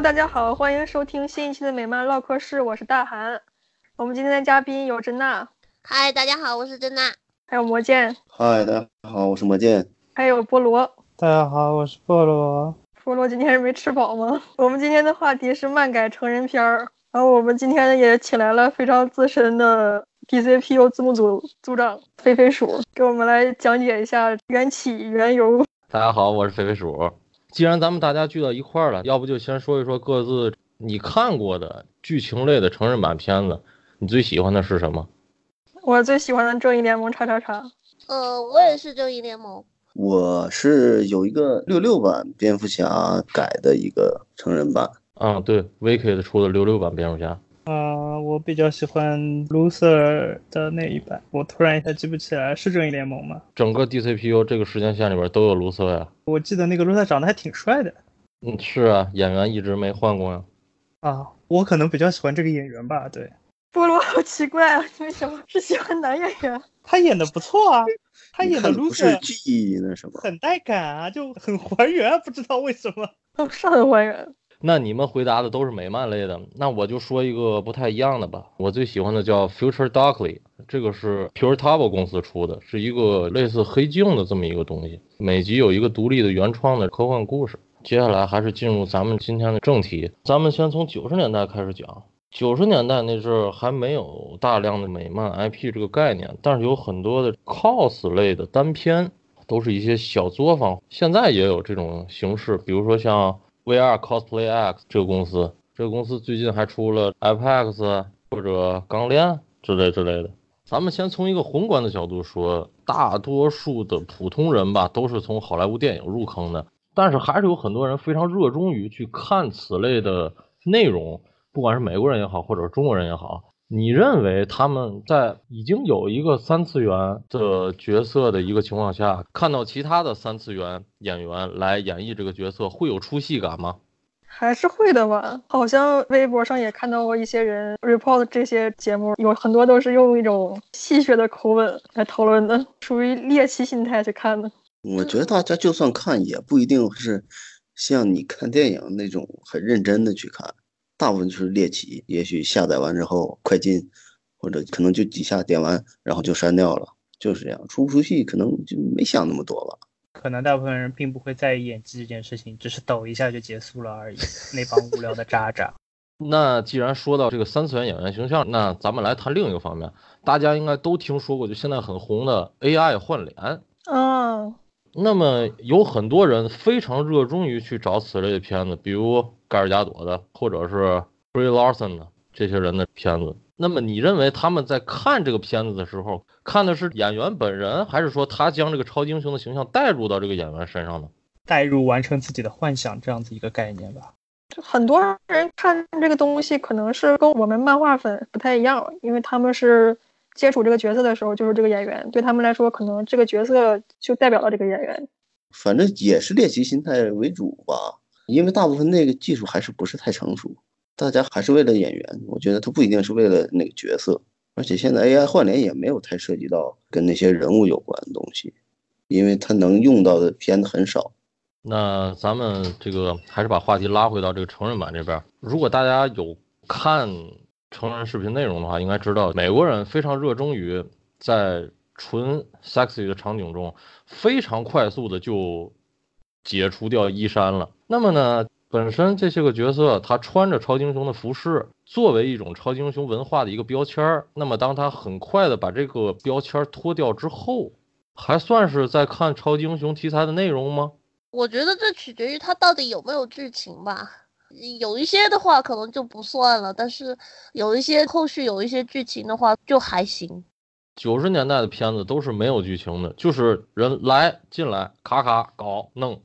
Hello，大家好，欢迎收听新一期的美漫唠嗑室，我是大韩。我们今天的嘉宾有珍娜，嗨，大家好，我是珍娜。还有魔剑，嗨，大家好，我是魔剑。还有菠萝，大家好，我是菠萝。菠萝今天是没吃饱吗？我们今天的话题是漫改成人片儿，然后我们今天也请来了非常资深的 DCPU 字幕组组长飞飞鼠，给我们来讲解一下缘起缘由。大家好，我是飞飞鼠。既然咱们大家聚到一块儿了，要不就先说一说各自你看过的剧情类的成人版片子，你最喜欢的是什么？我最喜欢的《正义联盟》叉叉叉。呃，我也是正义联盟。我是有一个六六版蝙蝠侠改的一个成人版。啊，对，Wicked 出的六六版蝙蝠侠。啊，我比较喜欢 Loser 的那一版。我突然一下记不起来，是正义联盟吗？整个 DCPU 这个时间线里边都有卢瑟呀。我记得那个卢瑟长得还挺帅的。嗯，是啊，演员一直没换过呀。啊，我可能比较喜欢这个演员吧。对，菠萝好奇怪啊，为什么是喜欢男演员？他演的不错啊，他演的 Loser 不是剧那什么，很带感啊，就很还原，不知道为什么。哦，是很还原。那你们回答的都是美漫类的，那我就说一个不太一样的吧。我最喜欢的叫 Future Darkly，这个是 Puretable 公司出的，是一个类似黑镜的这么一个东西。每集有一个独立的原创的科幻故事。接下来还是进入咱们今天的正题，咱们先从九十年代开始讲。九十年代那阵儿还没有大量的美漫 IP 这个概念，但是有很多的 cos 类的单片，都是一些小作坊。现在也有这种形式，比如说像。VR Cosplay X 这个公司，这个公司最近还出了 IPX 或者钢链之类之类的。咱们先从一个宏观的角度说，大多数的普通人吧，都是从好莱坞电影入坑的，但是还是有很多人非常热衷于去看此类的内容，不管是美国人也好，或者中国人也好。你认为他们在已经有一个三次元的角色的一个情况下，看到其他的三次元演员来演绎这个角色，会有出戏感吗？还是会的吧。好像微博上也看到过一些人 report 这些节目，有很多都是用一种戏谑的口吻来讨论的，属于猎奇心态去看的。我觉得大家就算看，也不一定是像你看电影那种很认真的去看。大部分就是猎奇，也许下载完之后快进，或者可能就几下点完，然后就删掉了，就是这样。出不出戏可能就没想那么多吧。可能大部分人并不会在意演技这件事情，只是抖一下就结束了而已。那帮无聊的渣渣。那既然说到这个三次元演员形象，那咱们来谈另一个方面。大家应该都听说过，就现在很红的 AI 换脸。嗯。那么有很多人非常热衷于去找此类的片子，比如盖尔加朵的，或者是 Brie Larson 的这些人的片子。那么你认为他们在看这个片子的时候，看的是演员本人，还是说他将这个超级英雄的形象带入到这个演员身上呢？带入完成自己的幻想，这样子一个概念吧。就很多人看这个东西，可能是跟我们漫画粉不太一样，因为他们是。接触这个角色的时候，就是这个演员，对他们来说，可能这个角色就代表了这个演员。反正也是猎奇心态为主吧，因为大部分那个技术还是不是太成熟，大家还是为了演员。我觉得他不一定是为了那个角色，而且现在 AI 换脸也没有太涉及到跟那些人物有关的东西，因为他能用到的片子很少。那咱们这个还是把话题拉回到这个成人版这边，如果大家有看。成人视频内容的话，应该知道美国人非常热衷于在纯 sexy 的场景中，非常快速的就解除掉衣衫了。那么呢，本身这些个角色他穿着超级英雄的服饰，作为一种超级英雄文化的一个标签儿。那么当他很快的把这个标签脱掉之后，还算是在看超级英雄题材的内容吗？我觉得这取决于他到底有没有剧情吧。有一些的话可能就不算了，但是有一些后续有一些剧情的话就还行。九十年代的片子都是没有剧情的，就是人来进来咔咔搞弄。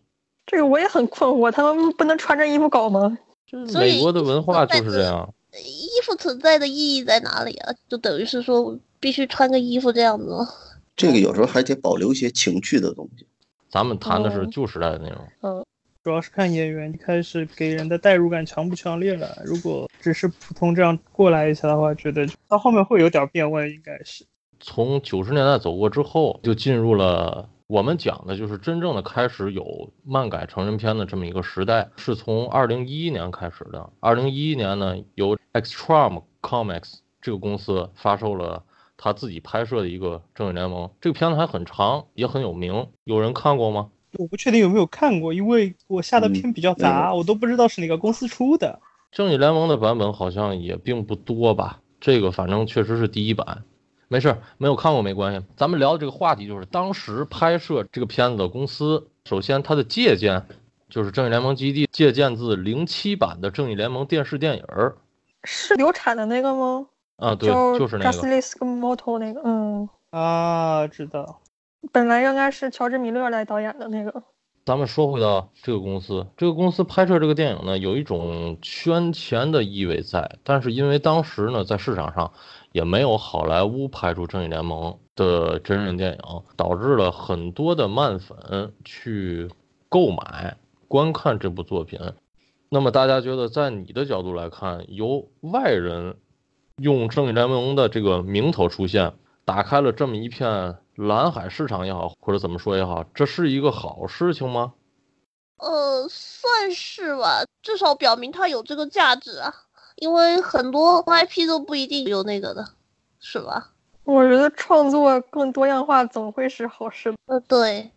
这个我也很困惑，他们不能穿着衣服搞吗？就是美国的文化就是这样。衣服存在的意义在哪里啊？就等于是说必须穿个衣服这样子吗？这个有时候还得保留一些情趣的东西。咱们谈的是旧时代的内容。嗯。主要是看演员，一开始给人的代入感强不强烈了。如果只是普通这样过来一下的话，觉得到后面会有点变味。应该是从九十年代走过之后，就进入了我们讲的就是真正的开始有漫改成人片的这么一个时代，是从二零一一年开始的。二零一一年呢，由 Extreme Comics 这个公司发售了他自己拍摄的一个《正义联盟》，这个片子还很长，也很有名。有人看过吗？我不确定有没有看过，因为我下的片比较杂，我都不知道是哪个公司出的。正义联盟的版本好像也并不多吧？这个反正确实是第一版。没事，没有看过没关系。咱们聊的这个话题就是当时拍摄这个片子的公司。首先，它的借鉴就是《正义联盟基地》借鉴自零七版的《正义联盟》电视电影儿，是流产的那个吗？啊，对，就是那个。Justice Moto 那个，嗯啊，知道。本来应该是乔治米勒来导演的那个。咱们说回到这个公司，这个公司拍摄这个电影呢，有一种圈钱的意味在，但是因为当时呢，在市场上。也没有好莱坞拍出《正义联盟》的真人电影，导致了很多的漫粉去购买观看这部作品。那么大家觉得，在你的角度来看，由外人用《正义联盟》的这个名头出现，打开了这么一片蓝海市场也好，或者怎么说也好，这是一个好事情吗？呃，算是吧，至少表明它有这个价值啊。因为很多 IP 都不一定有那个的，是吧？我觉得创作更多样化总会是好事。呃，对，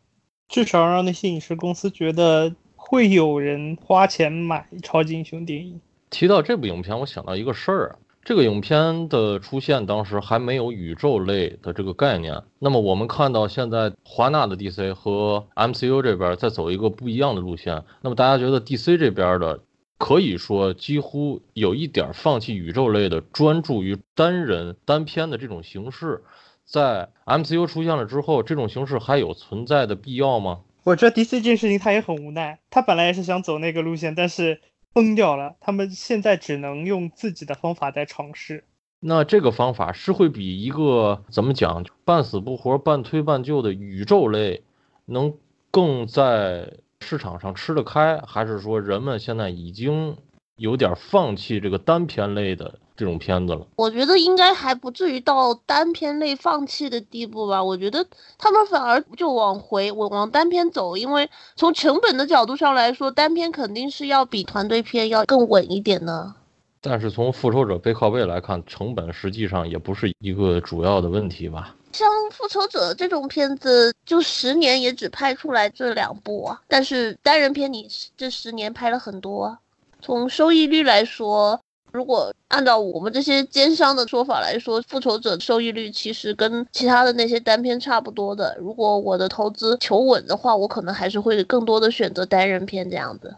至少让那些影视公司觉得会有人花钱买超级英雄电影。提到这部影片，我想到一个事儿啊，这个影片的出现当时还没有宇宙类的这个概念。那么我们看到现在华纳的 DC 和 MCU 这边在走一个不一样的路线。那么大家觉得 DC 这边的？可以说，几乎有一点放弃宇宙类的，专注于单人单篇的这种形式，在 MCU 出现了之后，这种形式还有存在的必要吗？我觉得 DC 这件事情他也很无奈，他本来也是想走那个路线，但是崩掉了，他们现在只能用自己的方法在尝试。那这个方法是会比一个怎么讲，半死不活、半推半就的宇宙类，能更在。市场上吃得开，还是说人们现在已经有点放弃这个单片类的这种片子了？我觉得应该还不至于到单片类放弃的地步吧。我觉得他们反而就往回往往单片走，因为从成本的角度上来说，单片肯定是要比团队片要更稳一点的。但是从复仇者背靠背来看，成本实际上也不是一个主要的问题吧。像复仇者这种片子，就十年也只拍出来这两部啊。但是单人片你这十年拍了很多，从收益率来说，如果按照我们这些奸商的说法来说，复仇者收益率其实跟其他的那些单片差不多的。如果我的投资求稳的话，我可能还是会更多的选择单人片这样子。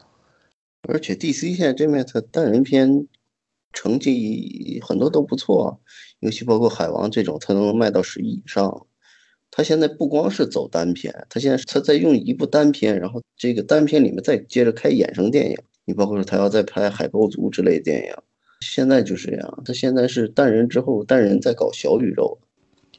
而且 DC 现在这面的单人片成绩很多都不错。尤其包括海王这种，它能卖到十亿以上。它现在不光是走单片，它现在它在用一部单片，然后这个单片里面再接着开衍生电影。你包括说它要再拍海豹族之类的电影，现在就是这样。它现在是单人之后，单人在搞小宇宙。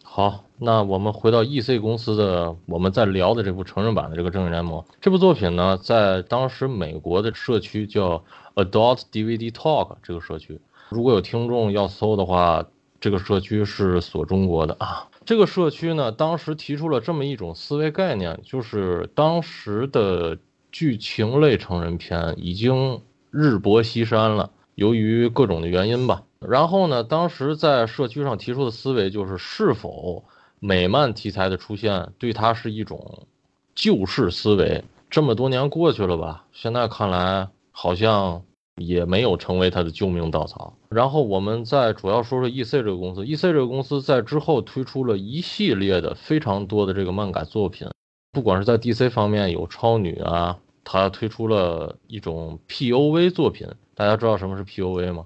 好，那我们回到 E.C 公司的，我们在聊的这部成人版的这个《正义联盟》这部作品呢，在当时美国的社区叫 Adult DVD Talk 这个社区，如果有听众要搜的话。这个社区是锁中国的啊。这个社区呢，当时提出了这么一种思维概念，就是当时的剧情类成人片已经日薄西山了，由于各种的原因吧。然后呢，当时在社区上提出的思维就是，是否美漫题材的出现对它是一种救世思维？这么多年过去了吧，现在看来好像。也没有成为他的救命稻草。然后我们再主要说说 E.C 这个公司。E.C 这个公司在之后推出了一系列的非常多的这个漫改作品，不管是在 D.C 方面有超女啊，他推出了一种 P.O.V 作品。大家知道什么是 P.O.V 吗？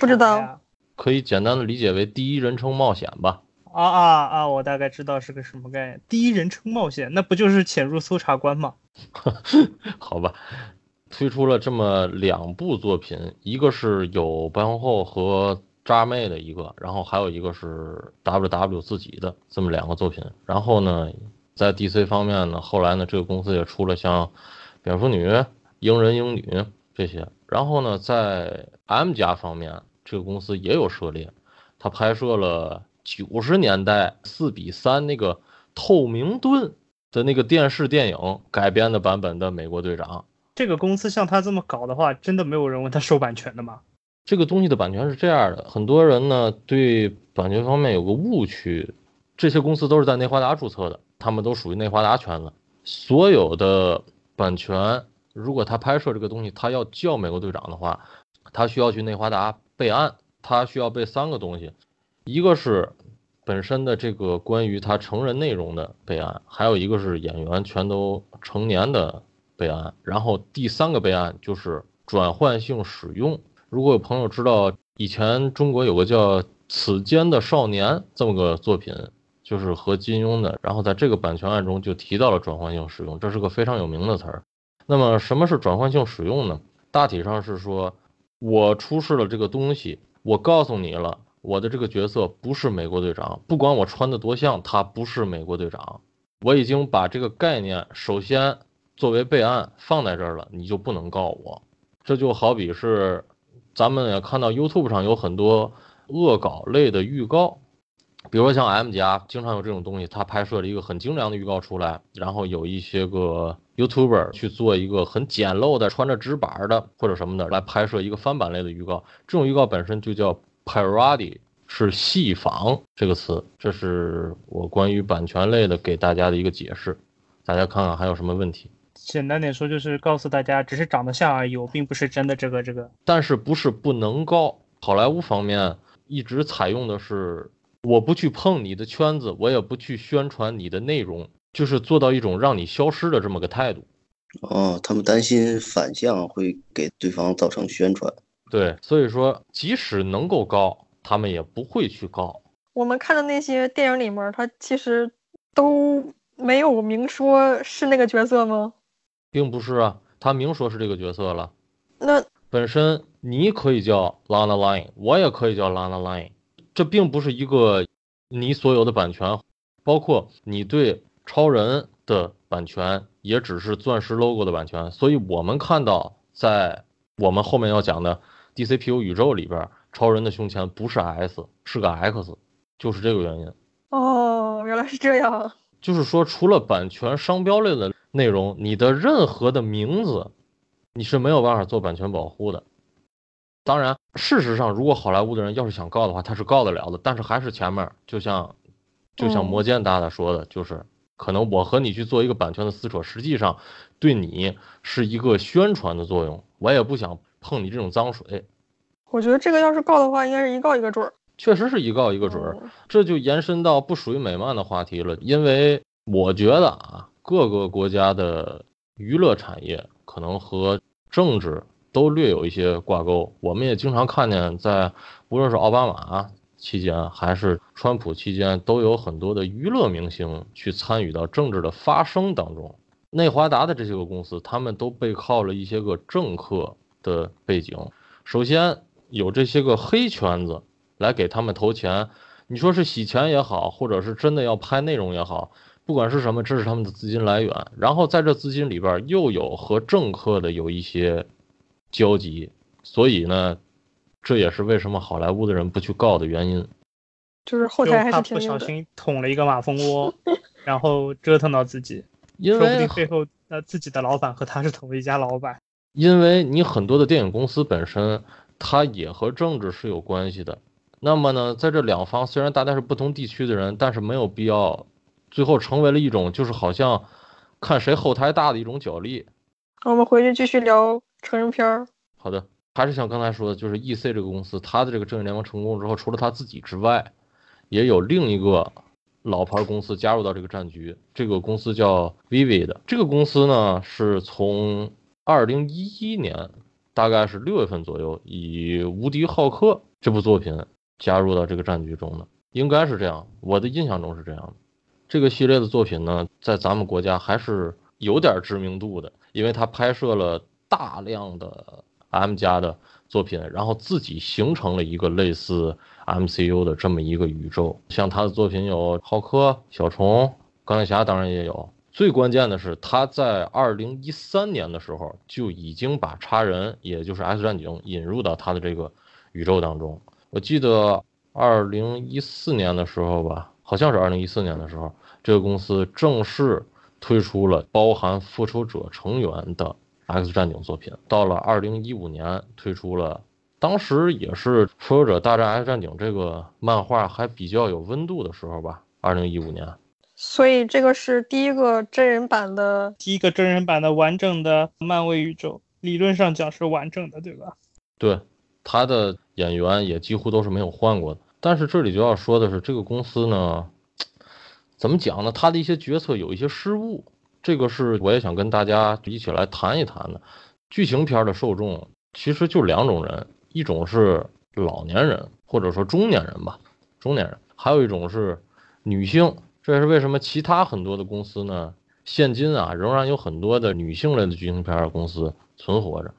不知道。可以简单的理解为第一人称冒险吧。啊啊啊！我大概知道是个什么概念。第一人称冒险，那不就是潜入搜查官吗？好吧。推出了这么两部作品，一个是有白皇后和渣妹的一个，然后还有一个是 W W 自己的这么两个作品。然后呢，在 D C 方面呢，后来呢，这个公司也出了像蝙蝠女、鹰人、鹰女这些。然后呢，在 M 家方面，这个公司也有涉猎，他拍摄了九十年代四比三那个透明盾的那个电视电影改编的版本的美国队长。这个公司像他这么搞的话，真的没有人问他收版权的吗？这个东西的版权是这样的，很多人呢对版权方面有个误区，这些公司都是在内华达注册的，他们都属于内华达圈子。所有的版权，如果他拍摄这个东西，他要叫美国队长的话，他需要去内华达备案，他需要备三个东西，一个是。本身的这个关于他成人内容的备案，还有一个是演员全都成年的备案，然后第三个备案就是转换性使用。如果有朋友知道，以前中国有个叫《此间的少年》这么个作品，就是和金庸的，然后在这个版权案中就提到了转换性使用，这是个非常有名的词儿。那么什么是转换性使用呢？大体上是说，我出示了这个东西，我告诉你了。我的这个角色不是美国队长，不管我穿的多像，他不是美国队长。我已经把这个概念首先作为备案放在这儿了，你就不能告我。这就好比是咱们也看到 YouTube 上有很多恶搞类的预告，比如说像 M 家经常有这种东西，他拍摄了一个很精良的预告出来，然后有一些个 YouTuber 去做一个很简陋的穿着纸板的或者什么的来拍摄一个翻版类的预告，这种预告本身就叫。Parody 是戏仿这个词，这是我关于版权类的给大家的一个解释，大家看看还有什么问题？简单点说，就是告诉大家，只是长得像而已，我并不是真的这个这个。但是不是不能告？好莱坞方面一直采用的是，我不去碰你的圈子，我也不去宣传你的内容，就是做到一种让你消失的这么个态度。哦，他们担心反向会给对方造成宣传。对，所以说即使能够告，他们也不会去告。我们看的那些电影里面，他其实都没有明说是那个角色吗？并不是啊，他明说是这个角色了。那本身你可以叫 Lana Line，我也可以叫 Lana Line，这并不是一个你所有的版权，包括你对超人的版权，也只是钻石 logo 的版权。所以我们看到在我们后面要讲的。DCPU 宇宙里边，超人的胸前不是 S，是个 X，就是这个原因。哦，原来是这样。就是说，除了版权商标类的内容，你的任何的名字，你是没有办法做版权保护的。当然，事实上，如果好莱坞的人要是想告的话，他是告得了的。但是还是前面，就像，就像魔剑大大说的，就是可能我和你去做一个版权的撕扯，实际上对你是一个宣传的作用。我也不想。碰你这种脏水，我觉得这个要是告的话，应该是一告一个准儿。确实是一告一个准儿，这就延伸到不属于美漫的话题了。因为我觉得啊，各个国家的娱乐产业可能和政治都略有一些挂钩。我们也经常看见，在无论是奥巴马期间还是川普期间，都有很多的娱乐明星去参与到政治的发生当中。内华达的这些个公司，他们都背靠了一些个政客。的背景，首先有这些个黑圈子来给他们投钱，你说是洗钱也好，或者是真的要拍内容也好，不管是什么，这是他们的资金来源。然后在这资金里边又有和政客的有一些交集，所以呢，这也是为什么好莱坞的人不去告的原因，就是后台还是不小心捅了一个马蜂窝，然后折腾到自己，因为说不定背后呃自己的老板和他是同一家老板。因为你很多的电影公司本身，它也和政治是有关系的。那么呢，在这两方虽然大家是不同地区的人，但是没有必要，最后成为了一种就是好像看谁后台大的一种角力。我们回去继续聊成人片儿。好的，还是像刚才说的，就是 E.C 这个公司，它的这个正义联盟成功之后，除了他自己之外，也有另一个老牌公司加入到这个战局。这个公司叫 Vivid，这个公司呢是从。二零一一年，大概是六月份左右，以《无敌浩克》这部作品加入到这个战局中的，应该是这样。我的印象中是这样的。这个系列的作品呢，在咱们国家还是有点知名度的，因为他拍摄了大量的 M 家的作品，然后自己形成了一个类似 MCU 的这么一个宇宙。像他的作品有浩克、小虫、钢铁侠，当然也有。最关键的是，他在二零一三年的时候就已经把叉人，也就是 X 战警引入到他的这个宇宙当中。我记得二零一四年的时候吧，好像是二零一四年的时候，这个公司正式推出了包含复仇者成员的 X 战警作品。到了二零一五年，推出了，当时也是复仇者大战 X 战警这个漫画还比较有温度的时候吧。二零一五年，所以这个是第一个真人版的，第一个真人版的完整的漫威宇宙，理论上讲是完整的，对吧？对，他的演员也几乎都是没有换过的。但是这里就要说的是，这个公司呢，怎么讲呢？他的一些决策有一些失误，这个是我也想跟大家一起来谈一谈的。剧情片的受众其实就两种人，一种是老年人或者说中年人吧，中年人，还有一种是。女性，这也是为什么其他很多的公司呢？现今啊，仍然有很多的女性类的剧情片公司存活着。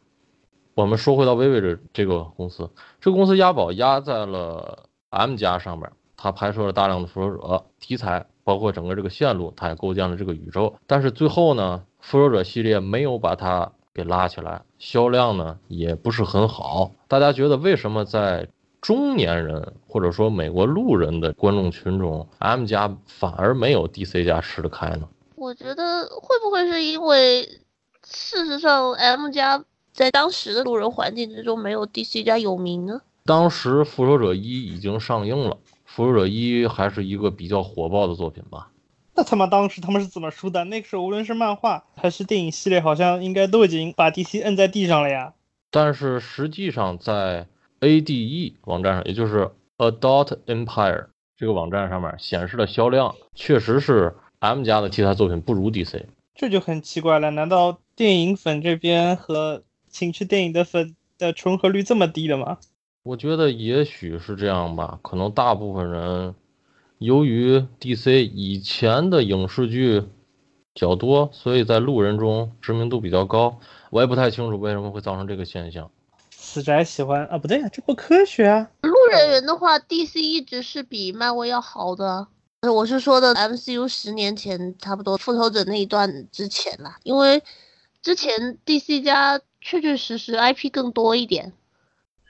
我们说回到微微这这个公司，这个公司押宝押在了 M 加上面，它拍摄了大量的复仇者题材，包括整个这个线路，它也构建了这个宇宙。但是最后呢，复仇者系列没有把它给拉起来，销量呢也不是很好。大家觉得为什么在？中年人或者说美国路人的观众群中，M 加反而没有 DC 加吃得开呢？我觉得会不会是因为事实上 M 加在当时的路人环境之中没有 DC 加有名呢？当时复仇者一已经上映了，复仇者一还是一个比较火爆的作品吧？那他妈当时他们是怎么输的？那个时候无论是漫画还是电影系列，好像应该都已经把 DC 摁在地上了呀。但是实际上在 ADE 网站上，也就是 Adult Empire 这个网站上面显示的销量，确实是 M 家的题材作品不如 DC，这就很奇怪了。难道电影粉这边和情趣电影的粉的重合率这么低的吗？我觉得也许是这样吧。可能大部分人由于 DC 以前的影视剧较多，所以在路人中知名度比较高。我也不太清楚为什么会造成这个现象。死宅喜欢啊？不对啊，这不科学啊！路人缘的话，DC 一直是比漫威要好的。我是说的 MCU 十年前差不多复仇者那一段之前啦，因为之前 DC 家确确实实 IP 更多一点。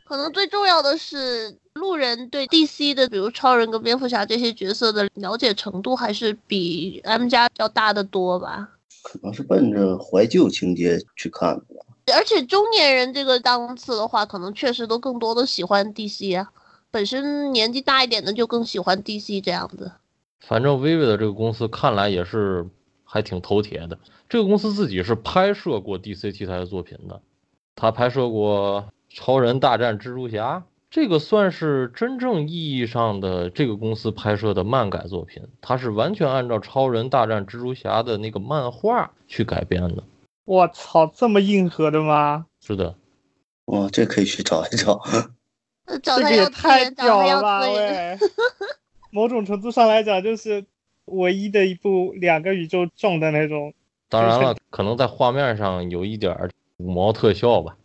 可能最重要的是，路人对 DC 的，比如超人跟蝙蝠侠这些角色的了解程度，还是比 M 家要大得多吧？可能是奔着怀旧情节去看的。而且中年人这个档次的话，可能确实都更多的喜欢 DC 啊。本身年纪大一点的就更喜欢 DC 这样子。反正 Vivi 的这个公司看来也是还挺头铁的。这个公司自己是拍摄过 DC 题材的作品的，他拍摄过《超人大战蜘蛛侠》，这个算是真正意义上的这个公司拍摄的漫改作品。它是完全按照《超人大战蜘蛛侠》的那个漫画去改编的。我操，这么硬核的吗？是的，哇，这可以去找一找。这个也太屌了吧！喂，某种程度上来讲，就是唯一的一部两个宇宙撞的那种。当然了，可能在画面上有一点五毛特效吧。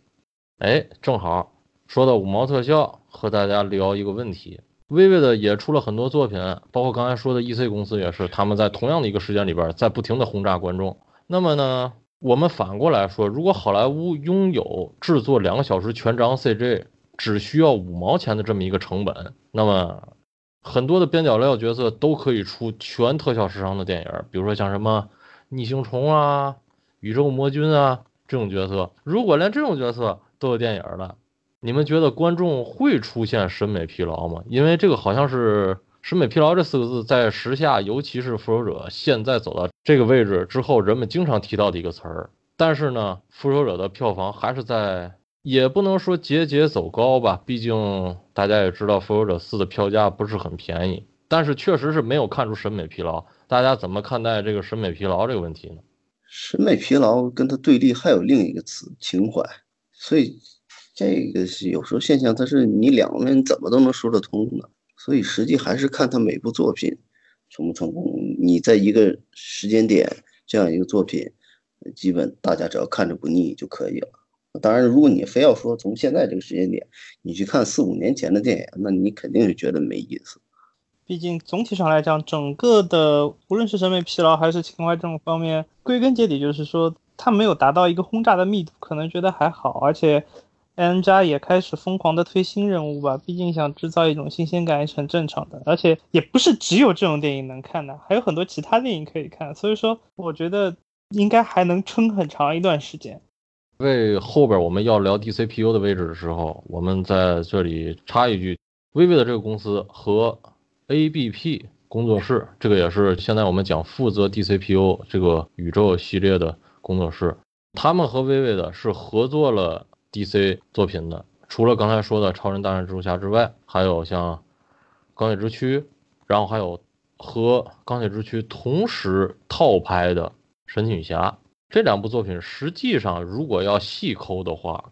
哎，正好说到五毛特效，和大家聊一个问题。微微的也出了很多作品，包括刚才说的 E C 公司也是，他们在同样的一个时间里边，在不停的轰炸观众。那么呢？我们反过来说，如果好莱坞拥有制作两个小时全张 CG 只需要五毛钱的这么一个成本，那么很多的边角料角色都可以出全特效时长的电影，比如说像什么逆行虫啊、宇宙魔君啊这种角色。如果连这种角色都有电影了，你们觉得观众会出现审美疲劳吗？因为这个好像是。审美疲劳这四个字在时下，尤其是复仇者现在走到这个位置之后，人们经常提到的一个词儿。但是呢，复仇者的票房还是在，也不能说节节走高吧。毕竟大家也知道，复仇者四的票价不是很便宜。但是确实是没有看出审美疲劳。大家怎么看待这个审美疲劳这个问题呢？审美疲劳跟它对立还有另一个词——情怀。所以这个是有时候现象，它是你两面怎么都能说得通的。所以实际还是看他每部作品成不成功。你在一个时间点这样一个作品，基本大家只要看着不腻就可以了。当然，如果你非要说从现在这个时间点你去看四五年前的电影，那你肯定是觉得没意思。毕竟总体上来讲，整个的无论是审美疲劳还是情怀这种方面，归根结底就是说它没有达到一个轰炸的密度，可能觉得还好，而且。，N 加也开始疯狂的推新人物吧，毕竟想制造一种新鲜感也是很正常的。而且也不是只有这种电影能看的，还有很多其他电影可以看。所以说，我觉得应该还能撑很长一段时间。为后边我们要聊 DCPU 的位置的时候，我们在这里插一句，微微的这个公司和 ABP 工作室，这个也是现在我们讲负责 DCPU 这个宇宙系列的工作室，他们和微微的是合作了 DC 作品的，除了刚才说的超人大战蜘蛛侠之外，还有像钢铁之躯，然后还有和钢铁之躯同时套拍的神奇女侠。这两部作品实际上，如果要细抠的话，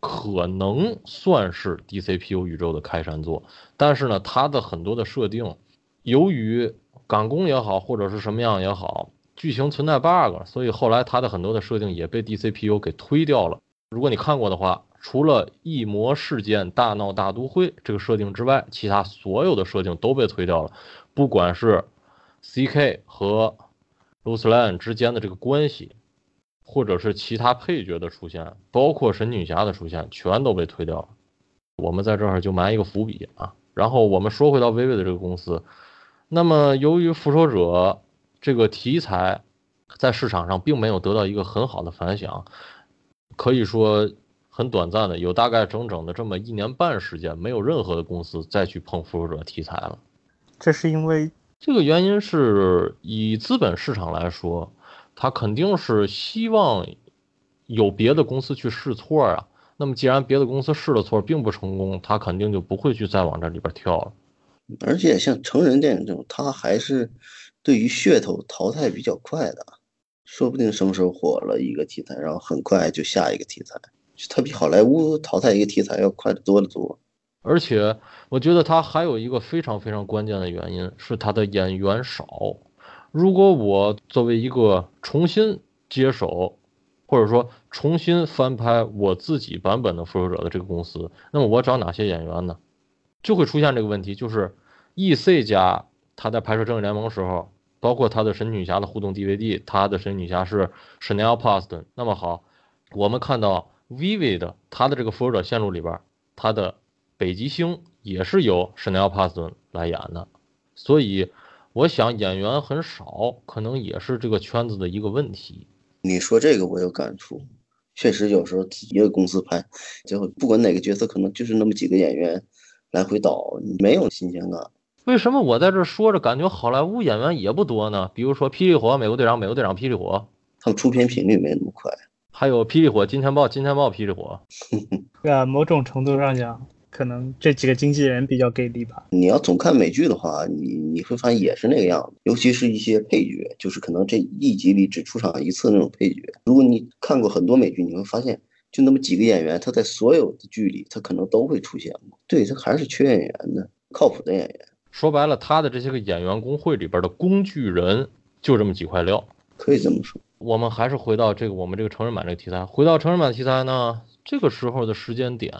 可能算是 DCPU 宇宙的开山作。但是呢，它的很多的设定，由于赶工也好，或者是什么样也好，剧情存在 bug，所以后来它的很多的设定也被 DCPU 给推掉了。如果你看过的话，除了异魔事件大闹大都会这个设定之外，其他所有的设定都被推掉了。不管是 CK 和 l u c i a n 之间的这个关系。或者是其他配角的出现，包括神女侠的出现，全都被推掉了。我们在这儿就埋一个伏笔啊。然后我们说回到微微的这个公司，那么由于复仇者这个题材在市场上并没有得到一个很好的反响，可以说很短暂的，有大概整整的这么一年半时间，没有任何的公司再去碰复仇者题材了。这是因为这个原因是以资本市场来说。他肯定是希望有别的公司去试错啊。那么既然别的公司试了错并不成功，他肯定就不会去再往这里边跳了。而且像成人电影这种，他还是对于噱头淘汰比较快的，说不定什么时候火了一个题材，然后很快就下一个题材，它比好莱坞淘汰一个题材要快得多得多。而且我觉得他还有一个非常非常关键的原因是他的演员少。如果我作为一个重新接手，或者说重新翻拍我自己版本的复仇者的这个公司，那么我找哪些演员呢？就会出现这个问题，就是 E.C. 家他在拍摄《正义联盟》时候，包括他的神奇女侠的互动 DVD，他的神奇女侠是 Chanel p a s t o n 那么好，我们看到 Vivid 他的这个复仇者线路里边，他的北极星也是由 Chanel p a s t o n 来演的，所以。我想演员很少，可能也是这个圈子的一个问题。你说这个我有感触，确实有时候一个公司拍，最后不管哪个角色，可能就是那么几个演员来回倒，没有新鲜感。为什么我在这说着感觉好莱坞演员也不多呢？比如说《霹雳火》《美国队长》《美国队长》《霹雳火》，他们出片频率没那么快。还有《霹雳火》《金钱豹》《金钱豹》《霹雳火》。对啊，某种程度上讲。可能这几个经纪人比较给力吧。你要总看美剧的话，你你会发现也是那个样子，尤其是一些配角，就是可能这一集里只出场一次那种配角。如果你看过很多美剧，你会发现就那么几个演员，他在所有的剧里他可能都会出现对他还是缺演员的，靠谱的演员。说白了，他的这些个演员工会里边的工具人就这么几块料，可以这么说。我们还是回到这个我们这个成人版这个题材，回到成人版题材呢，这个时候的时间点。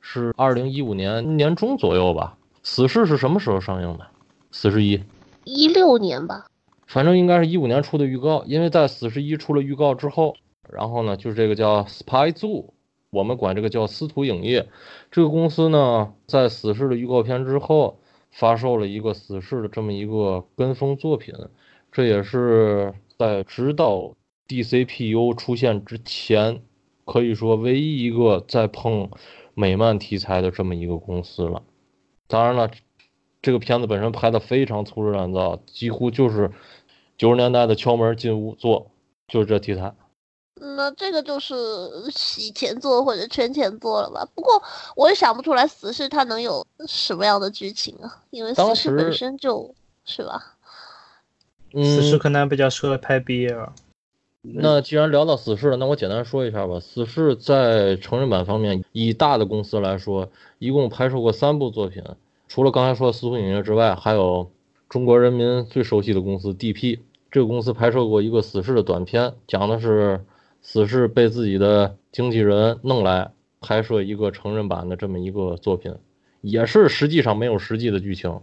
是二零一五年年中左右吧。死侍是什么时候上映的？死侍一，一六年吧。反正应该是一五年出的预告，因为在死侍一出了预告之后，然后呢，就是这个叫 Spy Zoo，我们管这个叫司徒影业，这个公司呢，在死侍的预告片之后，发售了一个死侍的这么一个跟风作品，这也是在直到 DCPU 出现之前，可以说唯一一个在碰。美漫题材的这么一个公司了，当然了，这个片子本身拍的非常粗制滥造，几乎就是九十年代的敲门进屋做，就是这题材。那这个就是洗钱做或者圈钱做了吧？不过我也想不出来死侍它能有什么样的剧情啊，因为死侍本身就是吧。死侍可能比较适合拍 BL。那既然聊到死侍了，那我简单说一下吧。死侍在成人版方面，以大的公司来说，一共拍摄过三部作品。除了刚才说的司徒影业之外，还有中国人民最熟悉的公司 DP。这个公司拍摄过一个死侍的短片，讲的是死侍被自己的经纪人弄来拍摄一个成人版的这么一个作品，也是实际上没有实际的剧情。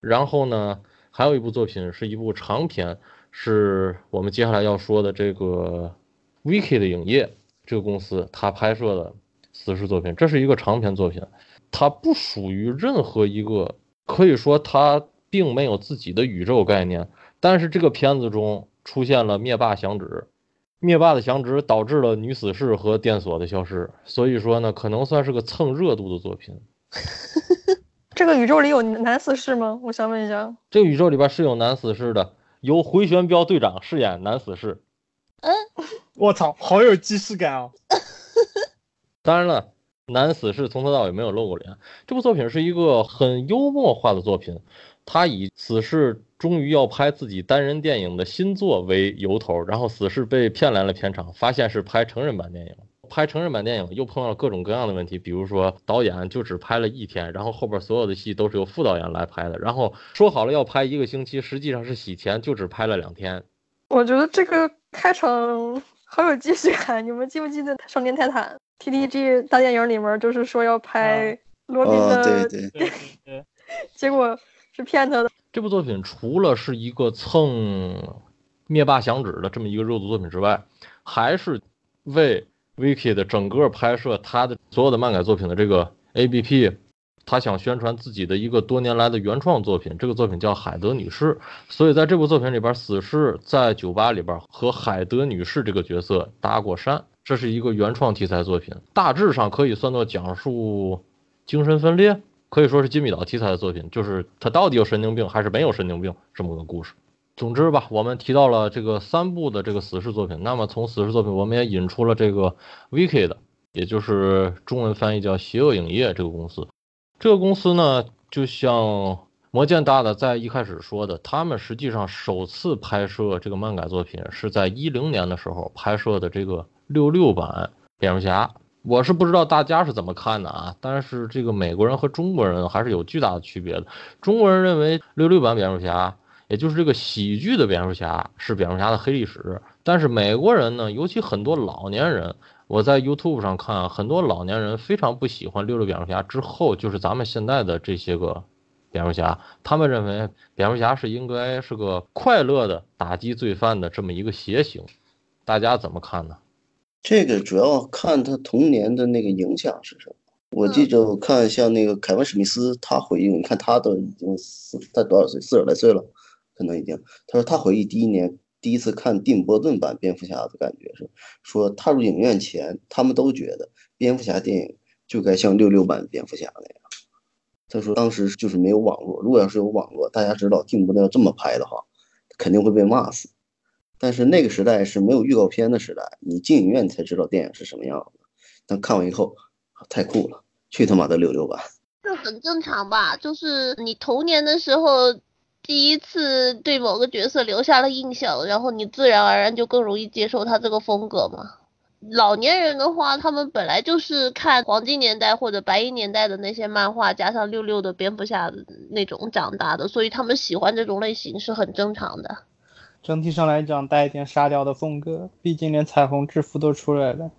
然后呢，还有一部作品是一部长片。是我们接下来要说的这个 Wiki 的影业这个公司，他拍摄的死侍作品，这是一个长篇作品，它不属于任何一个，可以说它并没有自己的宇宙概念。但是这个片子中出现了灭霸响指，灭霸的响指导致了女死侍和电索的消失，所以说呢，可能算是个蹭热度的作品。这个宇宙里有男死侍吗？我想问一下。这个宇宙里边是有男死侍的，由回旋镖队长饰演男死侍。嗯，我操，好有既视感哦。当然了，男死侍从头到尾没有露过脸。这部作品是一个很幽默化的作品，他以死侍终于要拍自己单人电影的新作为由头，然后死侍被骗来了片场，发现是拍成人版电影。拍成人版电影又碰到了各种各样的问题，比如说导演就只拍了一天，然后后边所有的戏都是由副导演来拍的，然后说好了要拍一个星期，实际上是洗钱，就只拍了两天。我觉得这个开场好有既视感，你们记不记得《少年泰坦》TDG 大电影里面就是说要拍罗宾哦，的，对对，对对对，结果是骗他的。这部作品除了是一个蹭灭霸响指的这么一个热度作品之外，还是为 Wiki 的整个拍摄他的所有的漫改作品的这个 ABP，他想宣传自己的一个多年来的原创作品，这个作品叫海德女士。所以在这部作品里边，死侍在酒吧里边和海德女士这个角色搭过讪，这是一个原创题材作品，大致上可以算作讲述精神分裂。可以说是金米岛题材的作品，就是他到底有神经病还是没有神经病这么个故事。总之吧，我们提到了这个三部的这个死侍作品，那么从死侍作品，我们也引出了这个 Wicked，也就是中文翻译叫邪恶影业这个公司。这个公司呢，就像魔剑大的在一开始说的，他们实际上首次拍摄这个漫改作品是在一零年的时候拍摄的这个六六版蝙蝠侠。我是不知道大家是怎么看的啊，但是这个美国人和中国人还是有巨大的区别的。中国人认为六六版蝙蝠侠，也就是这个喜剧的蝙蝠侠，是蝙蝠侠的黑历史。但是美国人呢，尤其很多老年人，我在 YouTube 上看，很多老年人非常不喜欢六六蝙蝠侠之后，就是咱们现在的这些个蝙蝠侠，他们认为蝙蝠侠是应该是个快乐的打击罪犯的这么一个邪行。大家怎么看呢？这个主要看他童年的那个影响是什么。我记着，我看像那个凯文·史密斯，他回忆，你看他都已经四，他多少岁？四十来岁了，可能已经。他说他回忆第一年第一次看蒂姆·波顿版蝙蝠侠的感觉是，说踏入影院前，他们都觉得蝙蝠侠电影就该像六六版蝙蝠侠那样。他说当时就是没有网络，如果要是有网络，大家知道蒂姆·波顿要这么拍的话，肯定会被骂死。但是那个时代是没有预告片的时代，你进影院才知道电影是什么样的。但看完以后，太酷了，去他妈的六六吧！这很正常吧？就是你童年的时候第一次对某个角色留下了印象，然后你自然而然就更容易接受他这个风格嘛。老年人的话，他们本来就是看黄金年代或者白银年代的那些漫画，加上六六的蝙蝠侠那种长大的，所以他们喜欢这种类型是很正常的。整体上来讲带一点沙雕的风格，毕竟连彩虹制服都出来了。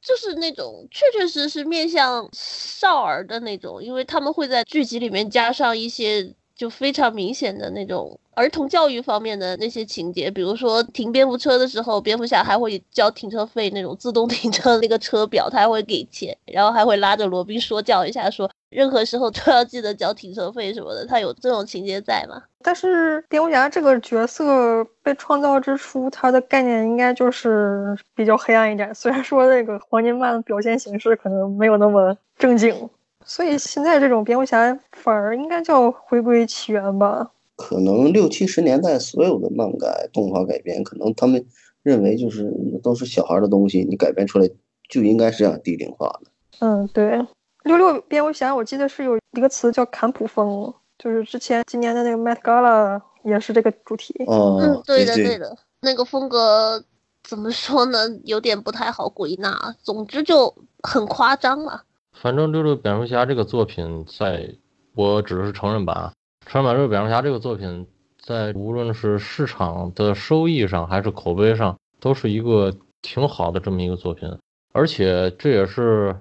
就是那种确确实实面向少儿的那种，因为他们会在剧集里面加上一些就非常明显的那种儿童教育方面的那些情节，比如说停蝙蝠车的时候，蝙蝠侠还会交停车费，那种自动停车那个车表他还会给钱，然后还会拉着罗宾说教一下，说任何时候都要记得交停车费什么的，他有这种情节在吗？但是蝙蝠侠这个角色被创造之初，他的概念应该就是比较黑暗一点。虽然说那个黄金漫的表现形式可能没有那么正经，所以现在这种蝙蝠侠反而应该叫回归起源吧。可能六七十年代所有的漫改动画改编，可能他们认为就是都是小孩的东西，你改编出来就应该是这样低龄化的。嗯，对。六六蝙蝠侠，我记得是有一个词叫坎普风。就是之前今年的那个 Met Gala 也是这个主题。哦，嗯，对的，对对的，那个风格怎么说呢？有点不太好归纳。总之就很夸张了。反正六六蝙蝠侠这个作品，在我指的是成人版，成人版六六蝙蝠侠这个作品，在无论是市场的收益上还是口碑上，都是一个挺好的这么一个作品。而且这也是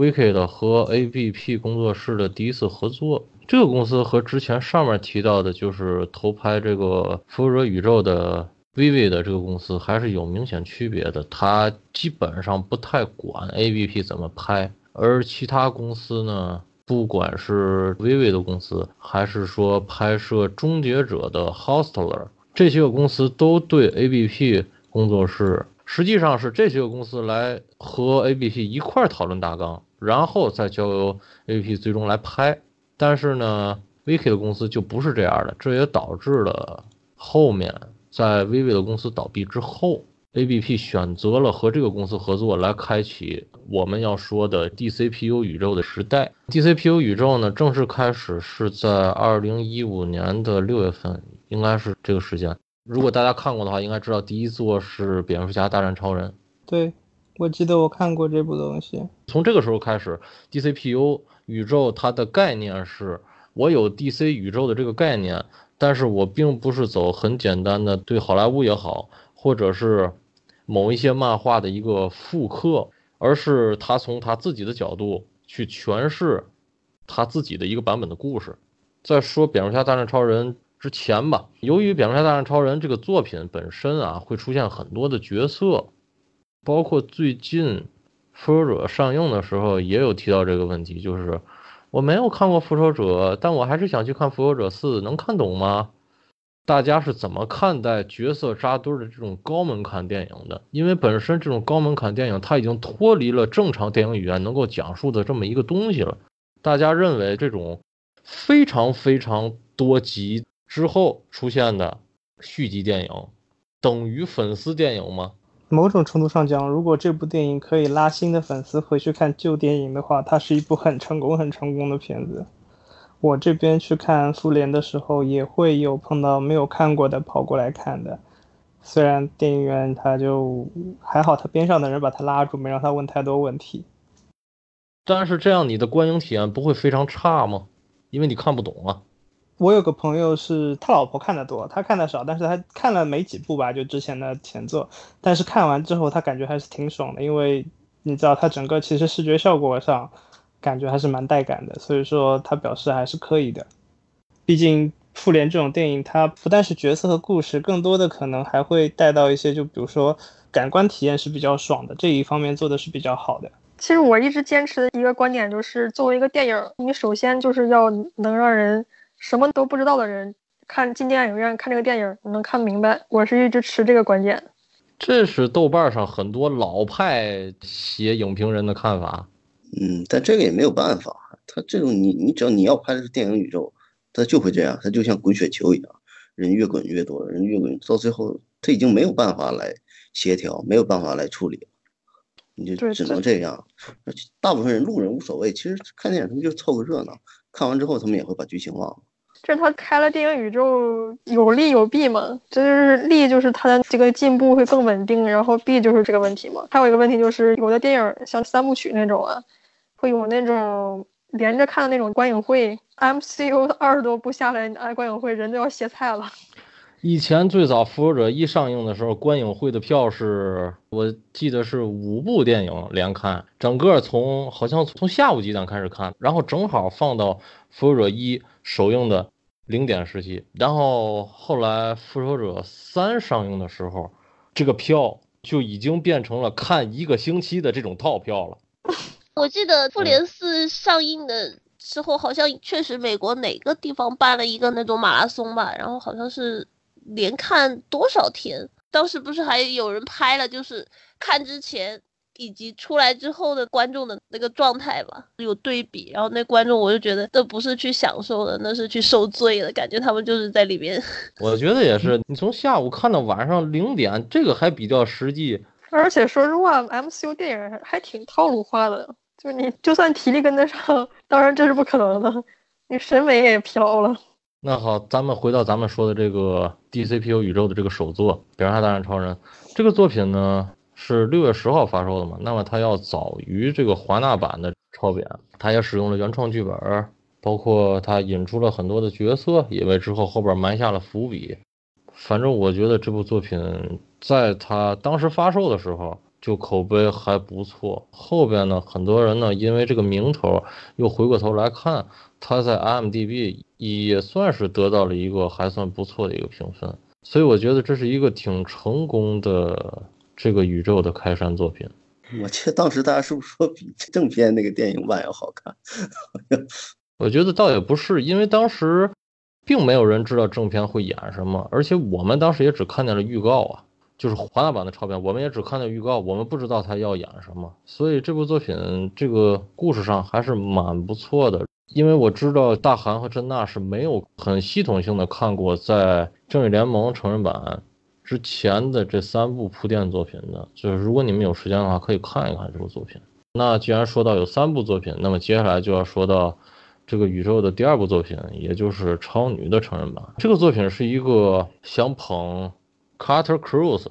Wicked 和 ABP 工作室的第一次合作。这个公司和之前上面提到的，就是偷拍这个复仇者宇宙的 Vivi 的这个公司还是有明显区别的。它基本上不太管 ABP 怎么拍，而其他公司呢，不管是微微的公司，还是说拍摄《终结者》的 Hostler，这些个公司都对 ABP 工作室，实际上是这些个公司来和 ABP 一块讨论大纲，然后再交由 ABP 最终来拍。但是呢，Viki 的公司就不是这样的，这也导致了后面在 V V 的公司倒闭之后。ABP 选择了和这个公司合作，来开启我们要说的 DCPU 宇宙的时代。DCPU 宇宙呢，正式开始是在二零一五年的六月份，应该是这个时间。如果大家看过的话，应该知道第一座是蝙蝠侠大战超人。对，我记得我看过这部东西。从这个时候开始，DCPU 宇宙它的概念是，我有 DC 宇宙的这个概念，但是我并不是走很简单的对好莱坞也好，或者是。某一些漫画的一个复刻，而是他从他自己的角度去诠释他自己的一个版本的故事。在说蝙蝠侠大战超人之前吧，由于蝙蝠侠大战超人这个作品本身啊，会出现很多的角色，包括最近复仇者上映的时候也有提到这个问题，就是我没有看过复仇者，但我还是想去看复仇者四，能看懂吗？大家是怎么看待角色扎堆的这种高门槛电影的？因为本身这种高门槛电影，它已经脱离了正常电影语言能够讲述的这么一个东西了。大家认为这种非常非常多集之后出现的续集电影，等于粉丝电影吗？某种程度上讲，如果这部电影可以拉新的粉丝回去看旧电影的话，它是一部很成功、很成功的片子。我这边去看复联的时候，也会有碰到没有看过的跑过来看的。虽然电影院他就还好，他边上的人把他拉住，没让他问太多问题。但是这样你的观影体验不会非常差吗？因为你看不懂啊。我有个朋友是他老婆看的多，他看的少，但是他看了没几部吧，就之前的前作。但是看完之后，他感觉还是挺爽的，因为你知道他整个其实视觉效果上。感觉还是蛮带感的，所以说他表示还是可以的。毕竟复联这种电影，它不但是角色和故事，更多的可能还会带到一些，就比如说感官体验是比较爽的，这一方面做的是比较好的。其实我一直坚持的一个观点就是，作为一个电影，你首先就是要能让人什么都不知道的人看进电影院看这个电影能看明白。我是一直持这个观点。这是豆瓣上很多老派写影评人的看法。嗯，但这个也没有办法，他这种你你只要你要拍的是电影宇宙，他就会这样，他就像滚雪球一样，人越滚越多，人越滚到最后他已经没有办法来协调，没有办法来处理，你就只能这样。大部分人路人无所谓，其实看电影他们就凑个热闹，看完之后他们也会把剧情忘了。这是他开了电影宇宙有利有弊嘛？这就是利就是他的这个进步会更稳定，然后弊就是这个问题嘛。还有一个问题就是有的电影像三部曲那种啊。会有那种连着看的那种观影会，MCU 二十多部下来，哎，观影会人都要歇菜了。以前最早《复仇者》一上映的时候，观影会的票是我记得是五部电影连看，整个从好像从下午几点开始看，然后正好放到《复仇者一》首映的零点时期，然后后来《复仇者三》上映的时候，这个票就已经变成了看一个星期的这种套票了。我记得复联四上映的时候，好像确实美国哪个地方办了一个那种马拉松吧，然后好像是连看多少天。当时不是还有人拍了，就是看之前以及出来之后的观众的那个状态吧，有对比。然后那观众我就觉得，这不是去享受的，那是去受罪的感觉。他们就是在里面。我觉得也是，你从下午看到晚上零点，这个还比较实际。而且说实话，MCU 电影还挺套路化的。就你就算体力跟得上，当然这是不可能的，你审美也飘了。那好，咱们回到咱们说的这个 DCPU 宇宙的这个首作《蝙蝠侠大战超人》这个作品呢，是六月十号发售的嘛？那么它要早于这个华纳版的超扁，它也使用了原创剧本，包括它引出了很多的角色，也为之后后边埋下了伏笔。反正我觉得这部作品在它当时发售的时候。就口碑还不错，后边呢，很多人呢，因为这个名头又回过头来看，他在 IMDB 也算是得到了一个还算不错的一个评分，所以我觉得这是一个挺成功的这个宇宙的开山作品。我记得当时大家是不是说比正片那个电影版要好看？我觉得倒也不是，因为当时并没有人知道正片会演什么，而且我们当时也只看见了预告啊，就是华纳版的超片，我们也只看到预告，我们不知道他要演什么，所以这部作品这个故事上还是蛮不错的。因为我知道大韩和珍娜是没有很系统性的看过在《正义联盟》成人版之前的这三部铺垫作品的，就是如果你们有时间的话，可以看一看这部作品。那既然说到有三部作品，那么接下来就要说到这个宇宙的第二部作品，也就是超女的成人版。这个作品是一个想捧 Carter Cruise。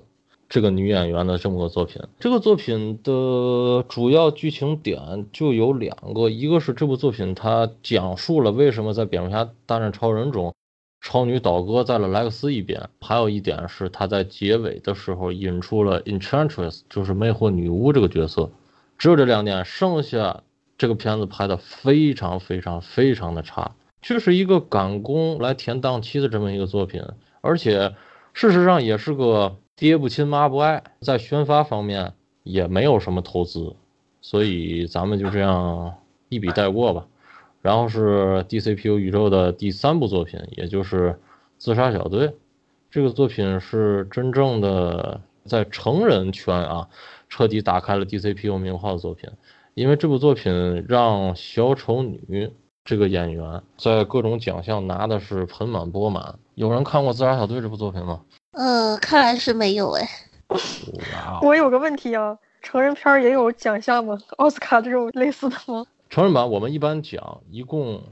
这个女演员的这么个作品，这个作品的主要剧情点就有两个，一个是这部作品它讲述了为什么在蝙蝠侠大战超人中，超女倒戈在了莱克斯一边，还有一点是他在结尾的时候引出了 Enchantress，就是魅惑女巫这个角色，只有这两点，剩下这个片子拍的非常非常非常的差，这是一个赶工来填档期的这么一个作品，而且事实上也是个。爹不亲妈不爱，在宣发方面也没有什么投资，所以咱们就这样一笔带过吧。然后是 DCPU 宇宙的第三部作品，也就是《自杀小队》。这个作品是真正的在成人圈啊，彻底打开了 DCPU 名号的作品。因为这部作品让小丑女这个演员在各种奖项拿的是盆满钵满。有人看过《自杀小队》这部作品吗？呃，看来是没有哎。我有个问题啊，成人片也有奖项吗？奥斯卡这种类似的吗？成人版我们一般讲一共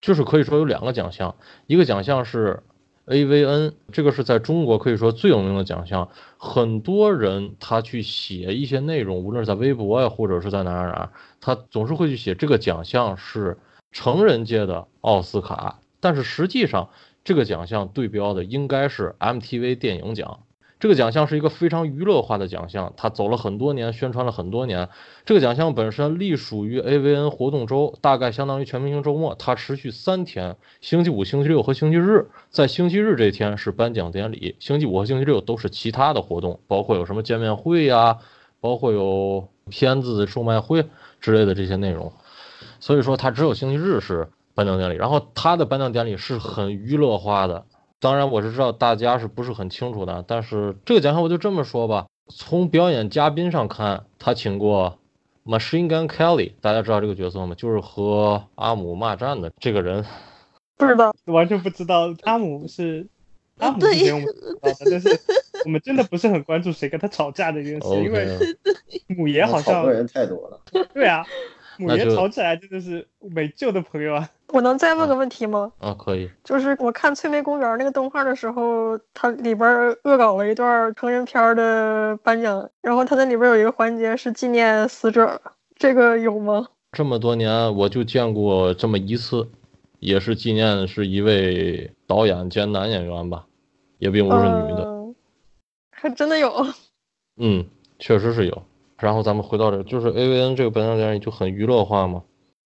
就是可以说有两个奖项，一个奖项是 AVN，这个是在中国可以说最有名的奖项，很多人他去写一些内容，无论是在微博呀，或者是在哪哪哪，他总是会去写这个奖项是成人界的奥斯卡，但是实际上。这个奖项对标的应该是 MTV 电影奖。这个奖项是一个非常娱乐化的奖项，它走了很多年，宣传了很多年。这个奖项本身隶属于 AVN 活动周，大概相当于全明星周末，它持续三天：星期五、星期六和星期日。在星期日这天是颁奖典礼，星期五和星期六都是其他的活动，包括有什么见面会呀，包括有片子售卖会之类的这些内容。所以说，它只有星期日是。颁奖典礼，然后他的颁奖典礼是很娱乐化的。当然，我是知道大家是不是很清楚的，但是这个奖项我就这么说吧。从表演嘉宾上看，他请过 Machine Gun Kelly，大家知道这个角色吗？就是和阿姆骂战的这个人。不知道，完全不知道。阿姆是阿姆是我们但是我们真的不是很关注谁跟他吵架的件事，因为 母爷好像人太多了。对啊。母爷吵起来真的是没救的朋友啊！我能再问个问题吗？啊，可以。就是我看《翠梅公园》那个动画的时候，它里边恶搞了一段成人片的颁奖，然后它那里边有一个环节是纪念死者，这个有吗？这么多年我就见过这么一次，也是纪念是一位导演兼男演员吧，也并不是女的。还真的有？嗯，确实是有。然后咱们回到这，就是 AVN 这个颁奖典礼就很娱乐化嘛，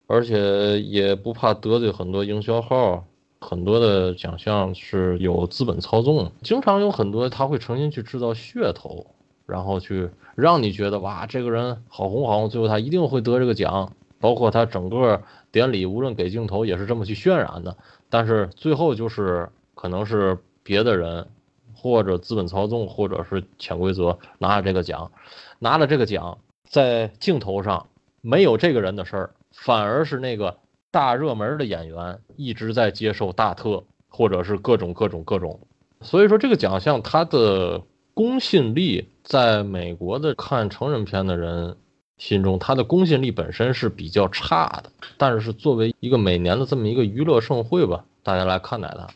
而且也不怕得罪很多营销号，很多的奖项是有资本操纵，经常有很多他会诚心去制造噱头，然后去让你觉得哇这个人好红好红，最后他一定会得这个奖，包括他整个典礼无论给镜头也是这么去渲染的，但是最后就是可能是别的人或者资本操纵或者是潜规则拿了这个奖。拿了这个奖，在镜头上没有这个人的事儿，反而是那个大热门的演员一直在接受大特，或者是各种各种各种。所以说这个奖项它的公信力，在美国的看成人片的人心中，它的公信力本身是比较差的。但是作为一个每年的这么一个娱乐盛会吧，大家来看待它。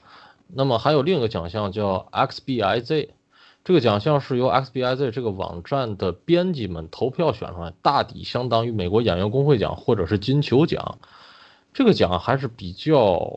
那么还有另一个奖项叫 XBIZ。这个奖项是由 XBIZ 这个网站的编辑们投票选出来，大抵相当于美国演员工会奖或者是金球奖。这个奖还是比较，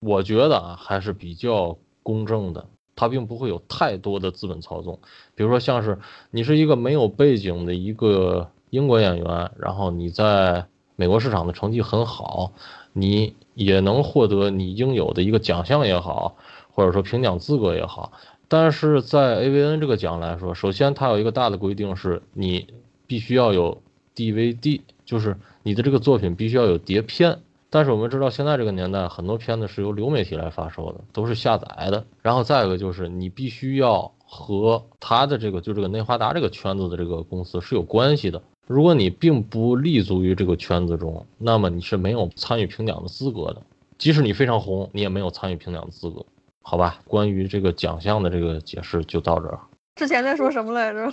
我觉得啊还是比较公正的，它并不会有太多的资本操纵。比如说像是你是一个没有背景的一个英国演员，然后你在美国市场的成绩很好，你也能获得你应有的一个奖项也好，或者说评奖资格也好。但是在 AVN 这个奖来说，首先它有一个大的规定，是你必须要有 DVD，就是你的这个作品必须要有碟片。但是我们知道，现在这个年代，很多片子是由流媒体来发售的，都是下载的。然后再一个就是，你必须要和他的这个就这个内华达这个圈子的这个公司是有关系的。如果你并不立足于这个圈子中，那么你是没有参与评奖的资格的。即使你非常红，你也没有参与评奖的资格。好吧，关于这个奖项的这个解释就到这儿。之前在说什么来着？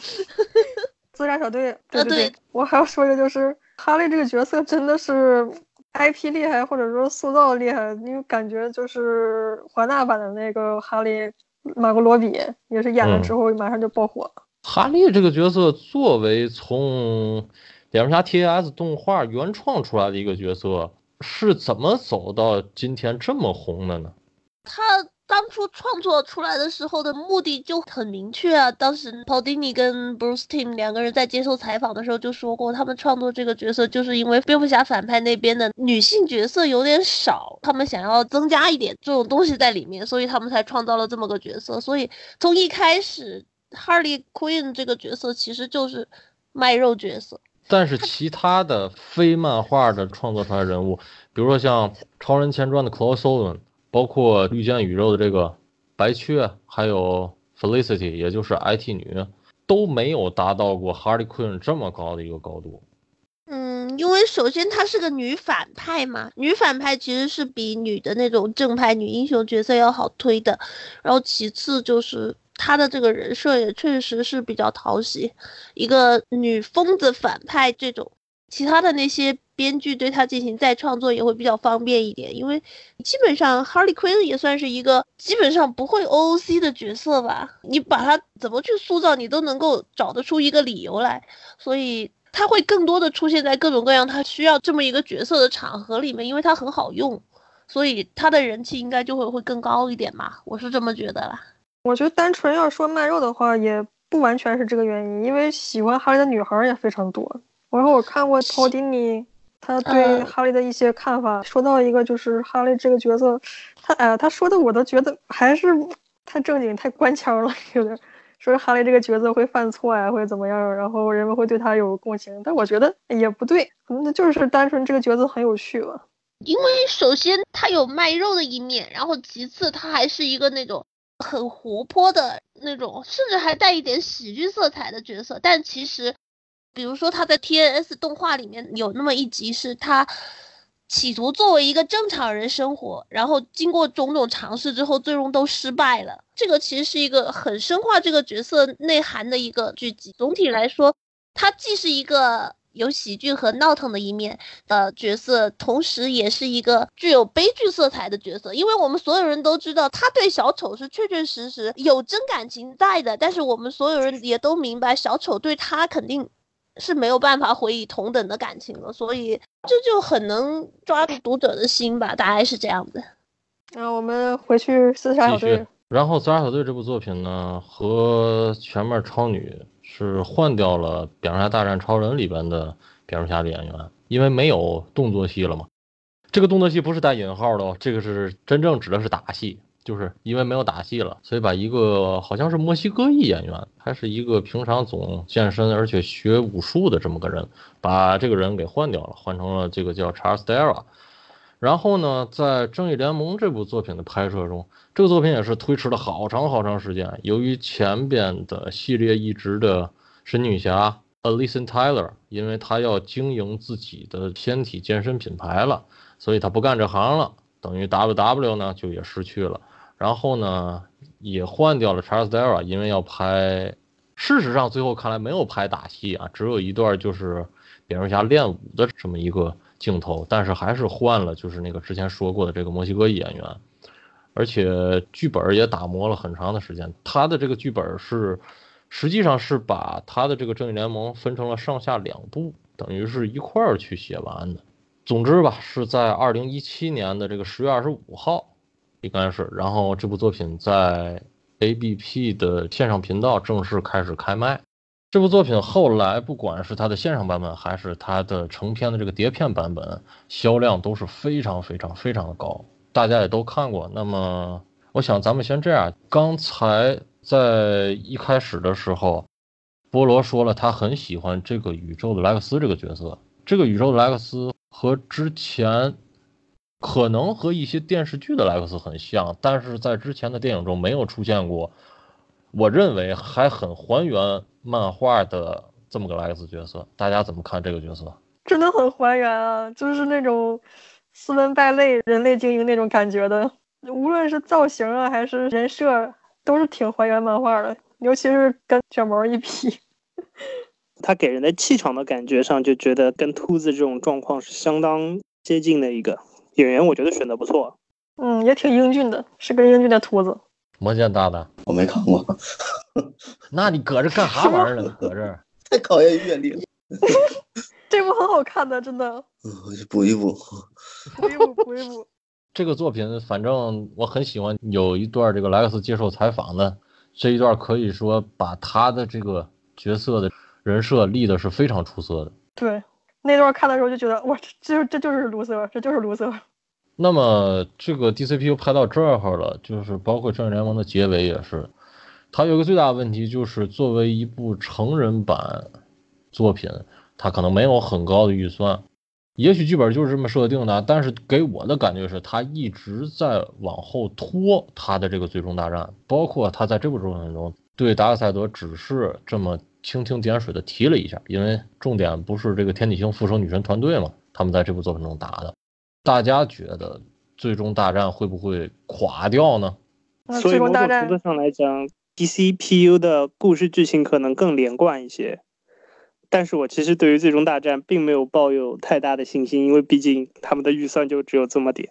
自杀小队。对对对，我还要说一个，就是哈利这个角色真的是 IP 厉害，或者说塑造厉害，因为感觉就是华纳版的那个哈利，马格罗比也是演了之后马上就爆火。哈利这个角色作为从蝙蝠侠 TAS 动画原创出来的一个角色，是怎么走到今天这么红的呢？他。当初创作出来的时候的目的就很明确啊！当时 Paul Dini 跟 Bruce Tim 两个人在接受采访的时候就说过，他们创作这个角色就是因为蝙蝠侠反派那边的女性角色有点少，他们想要增加一点这种东西在里面，所以他们才创造了这么个角色。所以从一开始，Harley Quinn 这个角色其实就是卖肉角色。但是其他的非漫画的创作出来人物，比如说像《超人前传》的 Chloe Sullivan。包括绿箭宇宙的这个白雀，还有 Felicity，也就是 IT 女，都没有达到过 Harley Quinn 这么高的一个高度。嗯，因为首先她是个女反派嘛，女反派其实是比女的那种正派女英雄角色要好推的。然后其次就是她的这个人设也确实是比较讨喜，一个女疯子反派这种。其他的那些编剧对他进行再创作也会比较方便一点，因为基本上 Harley Quinn 也算是一个基本上不会 OOC 的角色吧，你把他怎么去塑造，你都能够找得出一个理由来，所以他会更多的出现在各种各样他需要这么一个角色的场合里面，因为他很好用，所以他的人气应该就会会更高一点嘛，我是这么觉得啦。我觉得单纯要说卖肉的话，也不完全是这个原因，因为喜欢哈利的女孩也非常多。然后我看过 Paul Dini 他对哈利的一些看法，说到一个就是哈利这个角色，他哎呀，他说的我都觉得还是太正经、太官腔了，有点说哈利这个角色会犯错呀，会怎么样，然后人们会对他有共情，但我觉得也不对，可能就是单纯这个角色很有趣吧。因为首先他有卖肉的一面，然后其次他还是一个那种很活泼的那种，甚至还带一点喜剧色彩的角色，但其实。比如说他在 T N S 动画里面有那么一集，是他企图作为一个正常人生活，然后经过种种尝试之后，最终都失败了。这个其实是一个很深化这个角色内涵的一个剧集。总体来说，他既是一个有喜剧和闹腾的一面的角色，同时也是一个具有悲剧色彩的角色。因为我们所有人都知道，他对小丑是确确实实有真感情在的，但是我们所有人也都明白，小丑对他肯定。是没有办法回以同等的感情了，所以这就很能抓住读者的心吧，大概是这样的。那我们回去自杀小队。然后自杀小队这部作品呢，和全面超女是换掉了《蝙蝠侠大战超人》里边的蝙蝠侠的演员，因为没有动作戏了嘛。这个动作戏不是带引号的哦，这个是真正指的是打戏。就是因为没有打戏了，所以把一个好像是墨西哥裔演员，他是一个平常总健身而且学武术的这么个人，把这个人给换掉了，换成了这个叫 Charles Dara。然后呢，在《正义联盟》这部作品的拍摄中，这个作品也是推迟了好长好长时间。由于前边的系列一直的神女侠 Alison Tyler，因为她要经营自己的纤体健身品牌了，所以她不干这行了，等于 WW 呢就也失去了。然后呢，也换掉了 Charles Dara，因为要拍。事实上，最后看来没有拍打戏啊，只有一段就是蝙蝠侠练武的这么一个镜头。但是还是换了，就是那个之前说过的这个墨西哥演员，而且剧本也打磨了很长的时间。他的这个剧本是，实际上是把他的这个正义联盟分成了上下两部，等于是一块儿去写完的。总之吧，是在二零一七年的这个十月二十五号。应该是，然后这部作品在 ABP 的线上频道正式开始开卖。这部作品后来不管是它的线上版本，还是它的成片的这个碟片版本，销量都是非常非常非常的高，大家也都看过。那么，我想咱们先这样，刚才在一开始的时候，波罗说了，他很喜欢这个宇宙的莱克斯这个角色。这个宇宙的莱克斯和之前可能和一些电视剧的莱克斯很像，但是在之前的电影中没有出现过。我认为还很还原漫画的这么个莱克斯角色。大家怎么看这个角色？真的很还原啊，就是那种斯文败类、人类精英那种感觉的，无论是造型啊还是人设，都是挺还原漫画的。尤其是跟卷毛一比，他给人的气场的感觉上，就觉得跟秃子这种状况是相当接近的一个演员，我觉得选的不错。嗯，也挺英俊的，是个英俊的秃子。魔剑大大，我没看过，那你搁这干啥玩意儿呢？搁这儿 太考验阅历了。这部很好看的，真的。嗯，我去补一补。补一补，补一补。这个作品，反正我很喜欢。有一段这个莱克斯接受采访的。这一段可以说把他的这个角色的人设立的是非常出色的。对，那段看的时候就觉得，哇，这这就是卢瑟，这就是卢瑟。那么这个 DCPU 拍到这儿了，就是包括正义联盟的结尾也是，它有个最大的问题就是作为一部成人版作品，它可能没有很高的预算。也许剧本就是这么设定的，但是给我的感觉是它一直在往后拖它的这个最终大战，包括它在这部作品中对达克赛德只是这么蜻蜓点水的提了一下，因为重点不是这个天体星复仇女神团队嘛，他们在这部作品中打的，大家觉得最终大战会不会垮掉呢？所以某种程度上来讲，DCPU 的故事剧情可能更连贯一些。但是我其实对于最终大战并没有抱有太大的信心，因为毕竟他们的预算就只有这么点。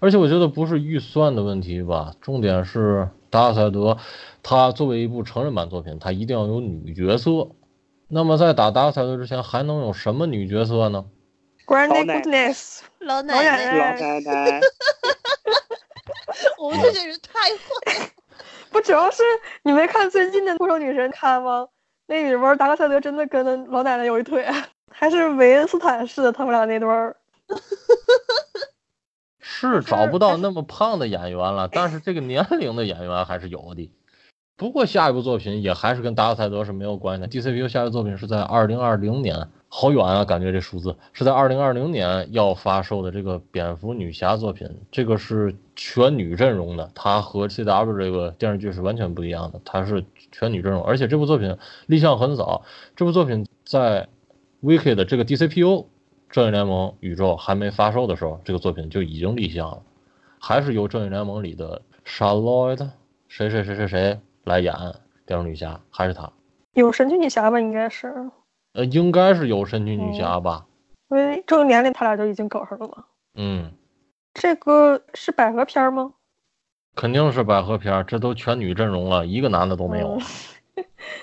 而且我觉得不是预算的问题吧，重点是达克赛德，他作为一部成人版作品，他一定要有女角色。那么在打达克赛德之前，还能有什么女角色呢？Grandness，老奶奶，老奶奶。我们这些人太坏。不，主要是你没看最近的复仇女神看吗？那里边达克赛德真的跟那老奶奶有一腿，还是维恩斯坦式的他们俩那段是找不到那么胖的演员了，但是这个年龄的演员还是有的。不过下一部作品也还是跟达克赛德是没有关系的。DCPU 下一部作品是在二零二零年，好远啊，感觉这数字是在二零二零年要发售的这个蝙蝠女侠作品，这个是全女阵容的，它和 CW 这个电视剧是完全不一样的，它是。全女阵容，而且这部作品立项很早。这部作品在 Wiki 的这个 DCPU 正义联盟宇宙还没发售的时候，这个作品就已经立项了，还是由正义联盟里的 Charlotte 谁谁谁谁谁来演蝙蝠女侠，还是她？有神奇女侠吧？应该是。呃，应该是有神奇女侠吧？因为这个年龄他俩就已经搞上了嘛。嗯。这个是百合片吗？肯定是百合片，这都全女阵容了，一个男的都没有。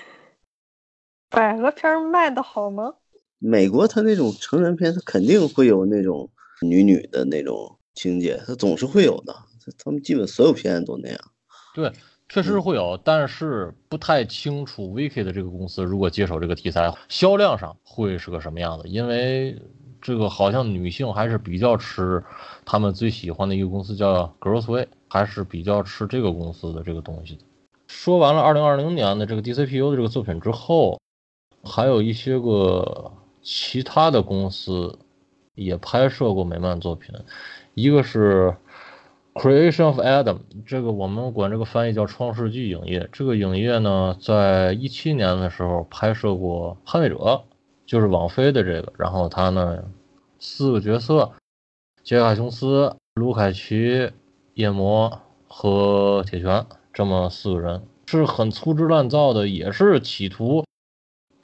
百合片卖的好吗？美国他那种成人片，他肯定会有那种女女的那种情节，他总是会有的。他们基本所有片都那样。对，确实是会有，但是不太清楚 Vicky 的这个公司如果接手这个题材，销量上会是个什么样子，因为这个好像女性还是比较吃他们最喜欢的一个公司叫 Girlsway。还是比较吃这个公司的这个东西的。说完了二零二零年的这个 DCPU 的这个作品之后，还有一些个其他的公司也拍摄过美漫作品。一个是 Creation of Adam，这个我们管这个翻译叫创世纪影业。这个影业呢，在一七年的时候拍摄过《捍卫者》，就是网飞的这个。然后他呢，四个角色：杰克·琼斯、卢凯奇。夜魔和铁拳这么四个人是很粗制滥造的，也是企图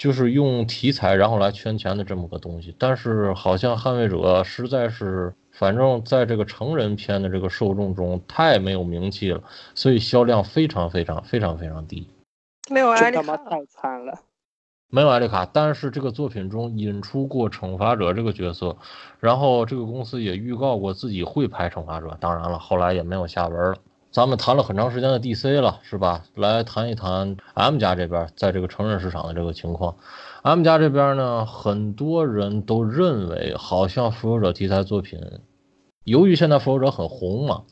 就是用题材然后来圈钱的这么个东西。但是好像捍卫者实在是，反正在这个成人片的这个受众中太没有名气了，所以销量非常非常非常非常低。没有艾丽卡，太惨了。没有艾丽卡，但是这个作品中引出过惩罚者这个角色，然后这个公司也预告过自己会拍惩罚者，当然了，后来也没有下文了。咱们谈了很长时间的 DC 了，是吧？来谈一谈 M 家这边在这个成人市场的这个情况。M 家这边呢，很多人都认为，好像复仇者题材作品，由于现在复仇者很红嘛，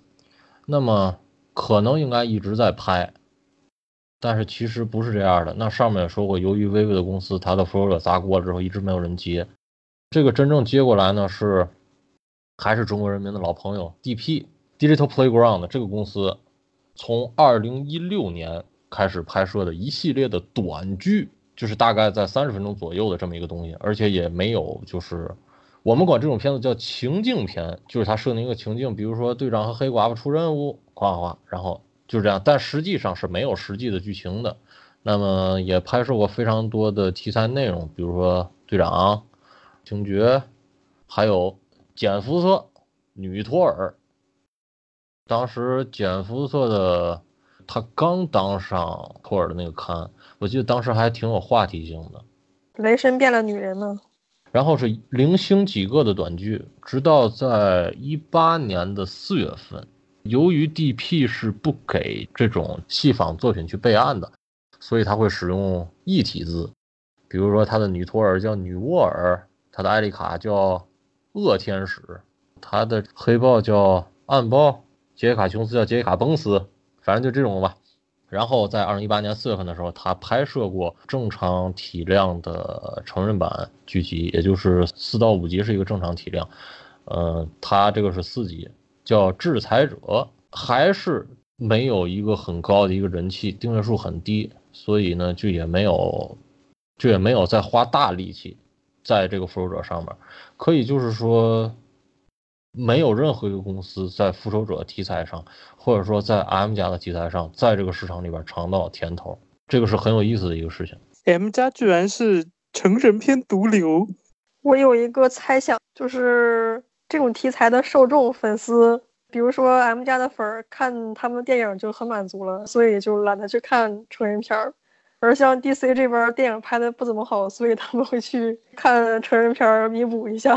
那么可能应该一直在拍。但是其实不是这样的。那上面也说过，由于微微的公司它的复仇者砸锅了之后，一直没有人接。这个真正接过来呢，是还是中国人民的老朋友 DP Digital Playground 这个公司，从二零一六年开始拍摄的一系列的短剧，就是大概在三十分钟左右的这么一个东西，而且也没有就是我们管这种片子叫情境片，就是它设定一个情境，比如说队长和黑寡妇出任务，夸夸，然后。就是这样，但实际上是没有实际的剧情的。那么也拍摄过非常多的题材内容，比如说队长、警觉，还有简福瑟、女托尔。当时简福瑟的他刚当上托尔的那个刊，我记得当时还挺有话题性的。雷神变了女人呢？然后是零星几个的短剧，直到在一八年的四月份。由于 D.P 是不给这种戏仿作品去备案的，所以他会使用异体字，比如说他的女托尔叫女沃尔，他的艾丽卡叫恶天使，他的黑豹叫暗豹，杰卡琼斯叫杰卡崩斯，反正就这种吧。然后在二零一八年四月份的时候，他拍摄过正常体量的成人版剧集，也就是四到五集是一个正常体量，呃，他这个是四集。叫制裁者，还是没有一个很高的一个人气，订阅数很低，所以呢，就也没有，就也没有再花大力气在这个复仇者上面。可以就是说，没有任何一个公司在复仇者题材上，或者说在 M 家的题材上，在这个市场里边尝到甜头，这个是很有意思的一个事情。M 家居然是成人片毒瘤，我有一个猜想，就是。这种题材的受众粉丝，比如说 M 家的粉儿，看他们的电影就很满足了，所以就懒得去看成人片儿。而像 DC 这边电影拍的不怎么好，所以他们会去看成人片儿弥补一下。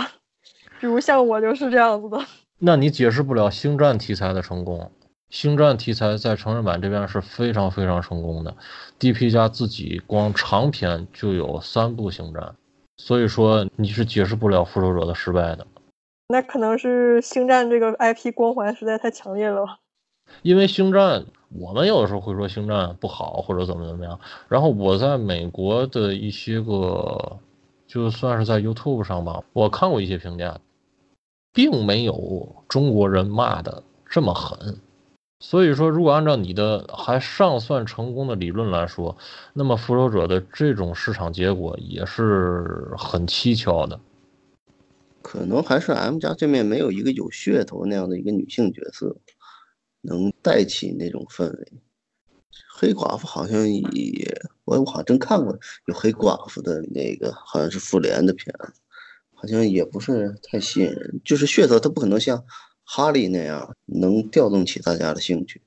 比如像我就是这样子的。那你解释不了星战题材的成功。星战题材在成人版这边是非常非常成功的，DP 家自己光长篇就有三部星战，所以说你是解释不了复仇者的失败的。那可能是星战这个 IP 光环实在太强烈了吧，因为星战，我们有的时候会说星战不好或者怎么怎么样。然后我在美国的一些个，就算是在 YouTube 上吧，我看过一些评价，并没有中国人骂的这么狠。所以说，如果按照你的还尚算成功的理论来说，那么复仇者的这种市场结果也是很蹊跷的。可能还是 M 家这面没有一个有噱头那样的一个女性角色，能带起那种氛围。黑寡妇好像也，我我好像真看过有黑寡妇的那个，好像是复联的片子，好像也不是太吸引人。就是噱头，它不可能像哈利那样能调动起大家的兴趣。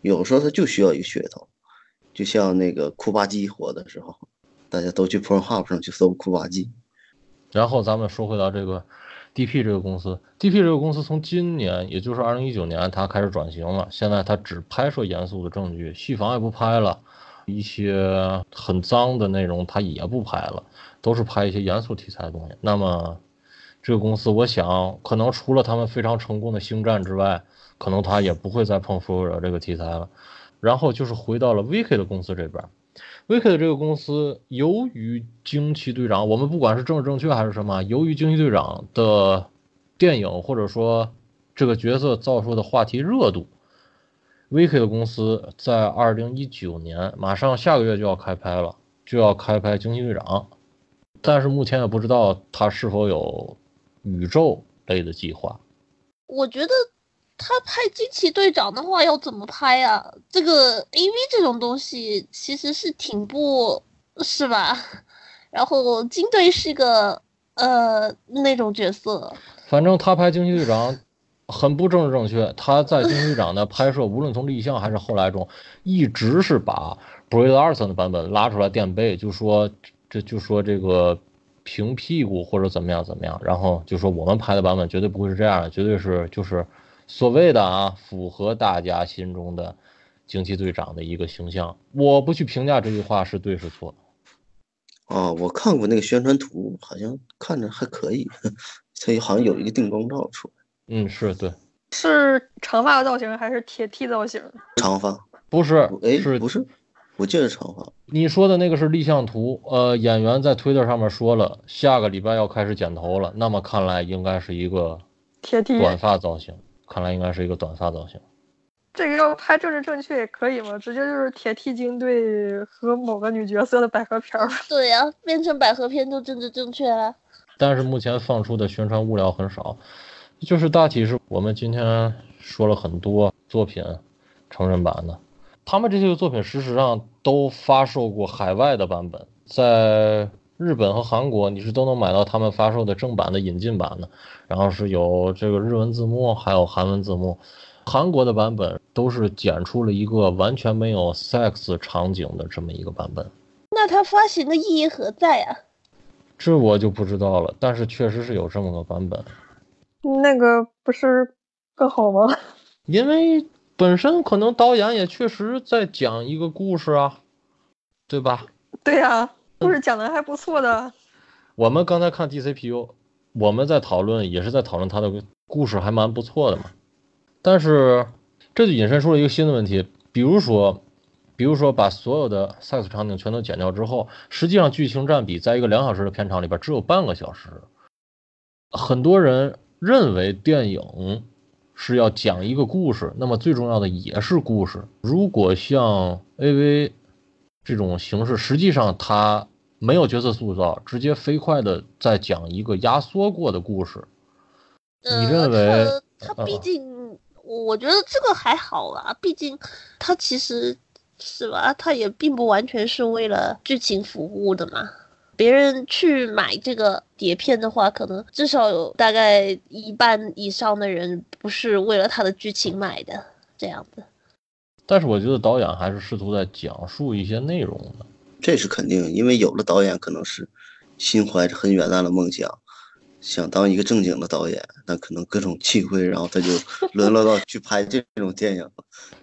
有时候它就需要一个噱头，就像那个库巴基火的时候，大家都去 Pornhub 上去搜库巴基。然后咱们说回到这个 D.P 这个公司，D.P 这个公司从今年，也就是二零一九年，它开始转型了。现在它只拍摄严肃的正剧，戏房也不拍了，一些很脏的内容它也不拍了，都是拍一些严肃题材的东西。那么这个公司，我想可能除了他们非常成功的星战之外，可能他也不会再碰复仇者这个题材了。然后就是回到了 V.K 的公司这边。威克的这个公司，由于惊奇队长，我们不管是政治正确还是什么，由于惊奇队长的电影或者说这个角色造出的话题热度，威克的公司在二零一九年马上下个月就要开拍了，就要开拍惊奇队长，但是目前也不知道他是否有宇宙类的计划。我觉得。他拍惊奇队长的话要怎么拍啊？这个 A V 这种东西其实是挺不，是吧？然后金队是个呃那种角色。反正他拍惊奇队长很不政治正确。他在惊奇队长的拍摄，无论从立项还是后来中，一直是把 Brie Larson 的版本拉出来垫背，就说这就说这个平屁股或者怎么样怎么样，然后就说我们拍的版本绝对不会是这样的，绝对是就是。所谓的啊，符合大家心中的惊奇队长的一个形象，我不去评价这句话是对是错。哦，我看过那个宣传图，好像看着还可以，所以好像有一个定妆照出来。嗯，是对，是长发造型还是铁 T 造型？长发，不是，哎，是不是？我记得是长发。你说的那个是立项图，呃，演员在推特上面说了，下个礼拜要开始剪头了，那么看来应该是一个铁剃短发造型，看来应该是一个短发造型。这个要拍政治正确也可以嘛，直接就是铁剃军队和某个女角色的百合片儿。对呀，变成百合片就政治正确了。但是目前放出的宣传物料很少，就是大体是我们今天说了很多作品，成人版的，他们这些作品事实上都发售过海外的版本，在日本和韩国你是都能买到他们发售的正版的引进版的，然后是有这个日文字幕，还有韩文字幕。韩国的版本都是剪出了一个完全没有 sex 场景的这么一个版本，那它发行的意义何在啊？这我就不知道了，但是确实是有这么个版本。那个不是更好吗？因为本身可能导演也确实在讲一个故事啊，对吧？对呀，故事讲的还不错的。我们刚才看 DCPU，我们在讨论也是在讨论他的故事还蛮不错的嘛。但是这就引申出了一个新的问题，比如说，比如说把所有的 sex 场景全都剪掉之后，实际上剧情占比在一个两小时的片长里边只有半个小时。很多人认为电影是要讲一个故事，那么最重要的也是故事。如果像 AV 这种形式，实际上它没有角色塑造，直接飞快的在讲一个压缩过的故事。你认为？它毕竟。我觉得这个还好啦，毕竟它其实是吧，它也并不完全是为了剧情服务的嘛。别人去买这个碟片的话，可能至少有大概一半以上的人不是为了他的剧情买的这样子。但是我觉得导演还是试图在讲述一些内容的，这是肯定，因为有了导演可能是心怀着很远大的梦想。想当一个正经的导演，那可能各种机会，然后他就沦落到去拍这种电影。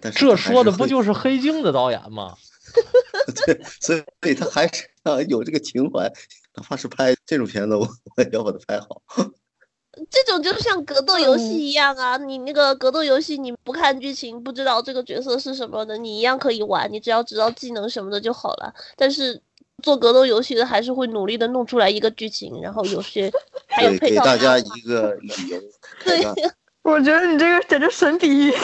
但是这说的不就是黑镜的导演吗？对，所以所以他还是啊有这个情怀，哪怕是拍这种片子，我我也要把它拍好。这种就像格斗游戏一样啊，你那个格斗游戏，你不看剧情，不知道这个角色是什么的，你一样可以玩，你只要知道技能什么的就好了。但是。做格斗游戏的还是会努力的弄出来一个剧情，然后有些 还有配套。给大家一个理由。对，我觉得你这个简直神比喻。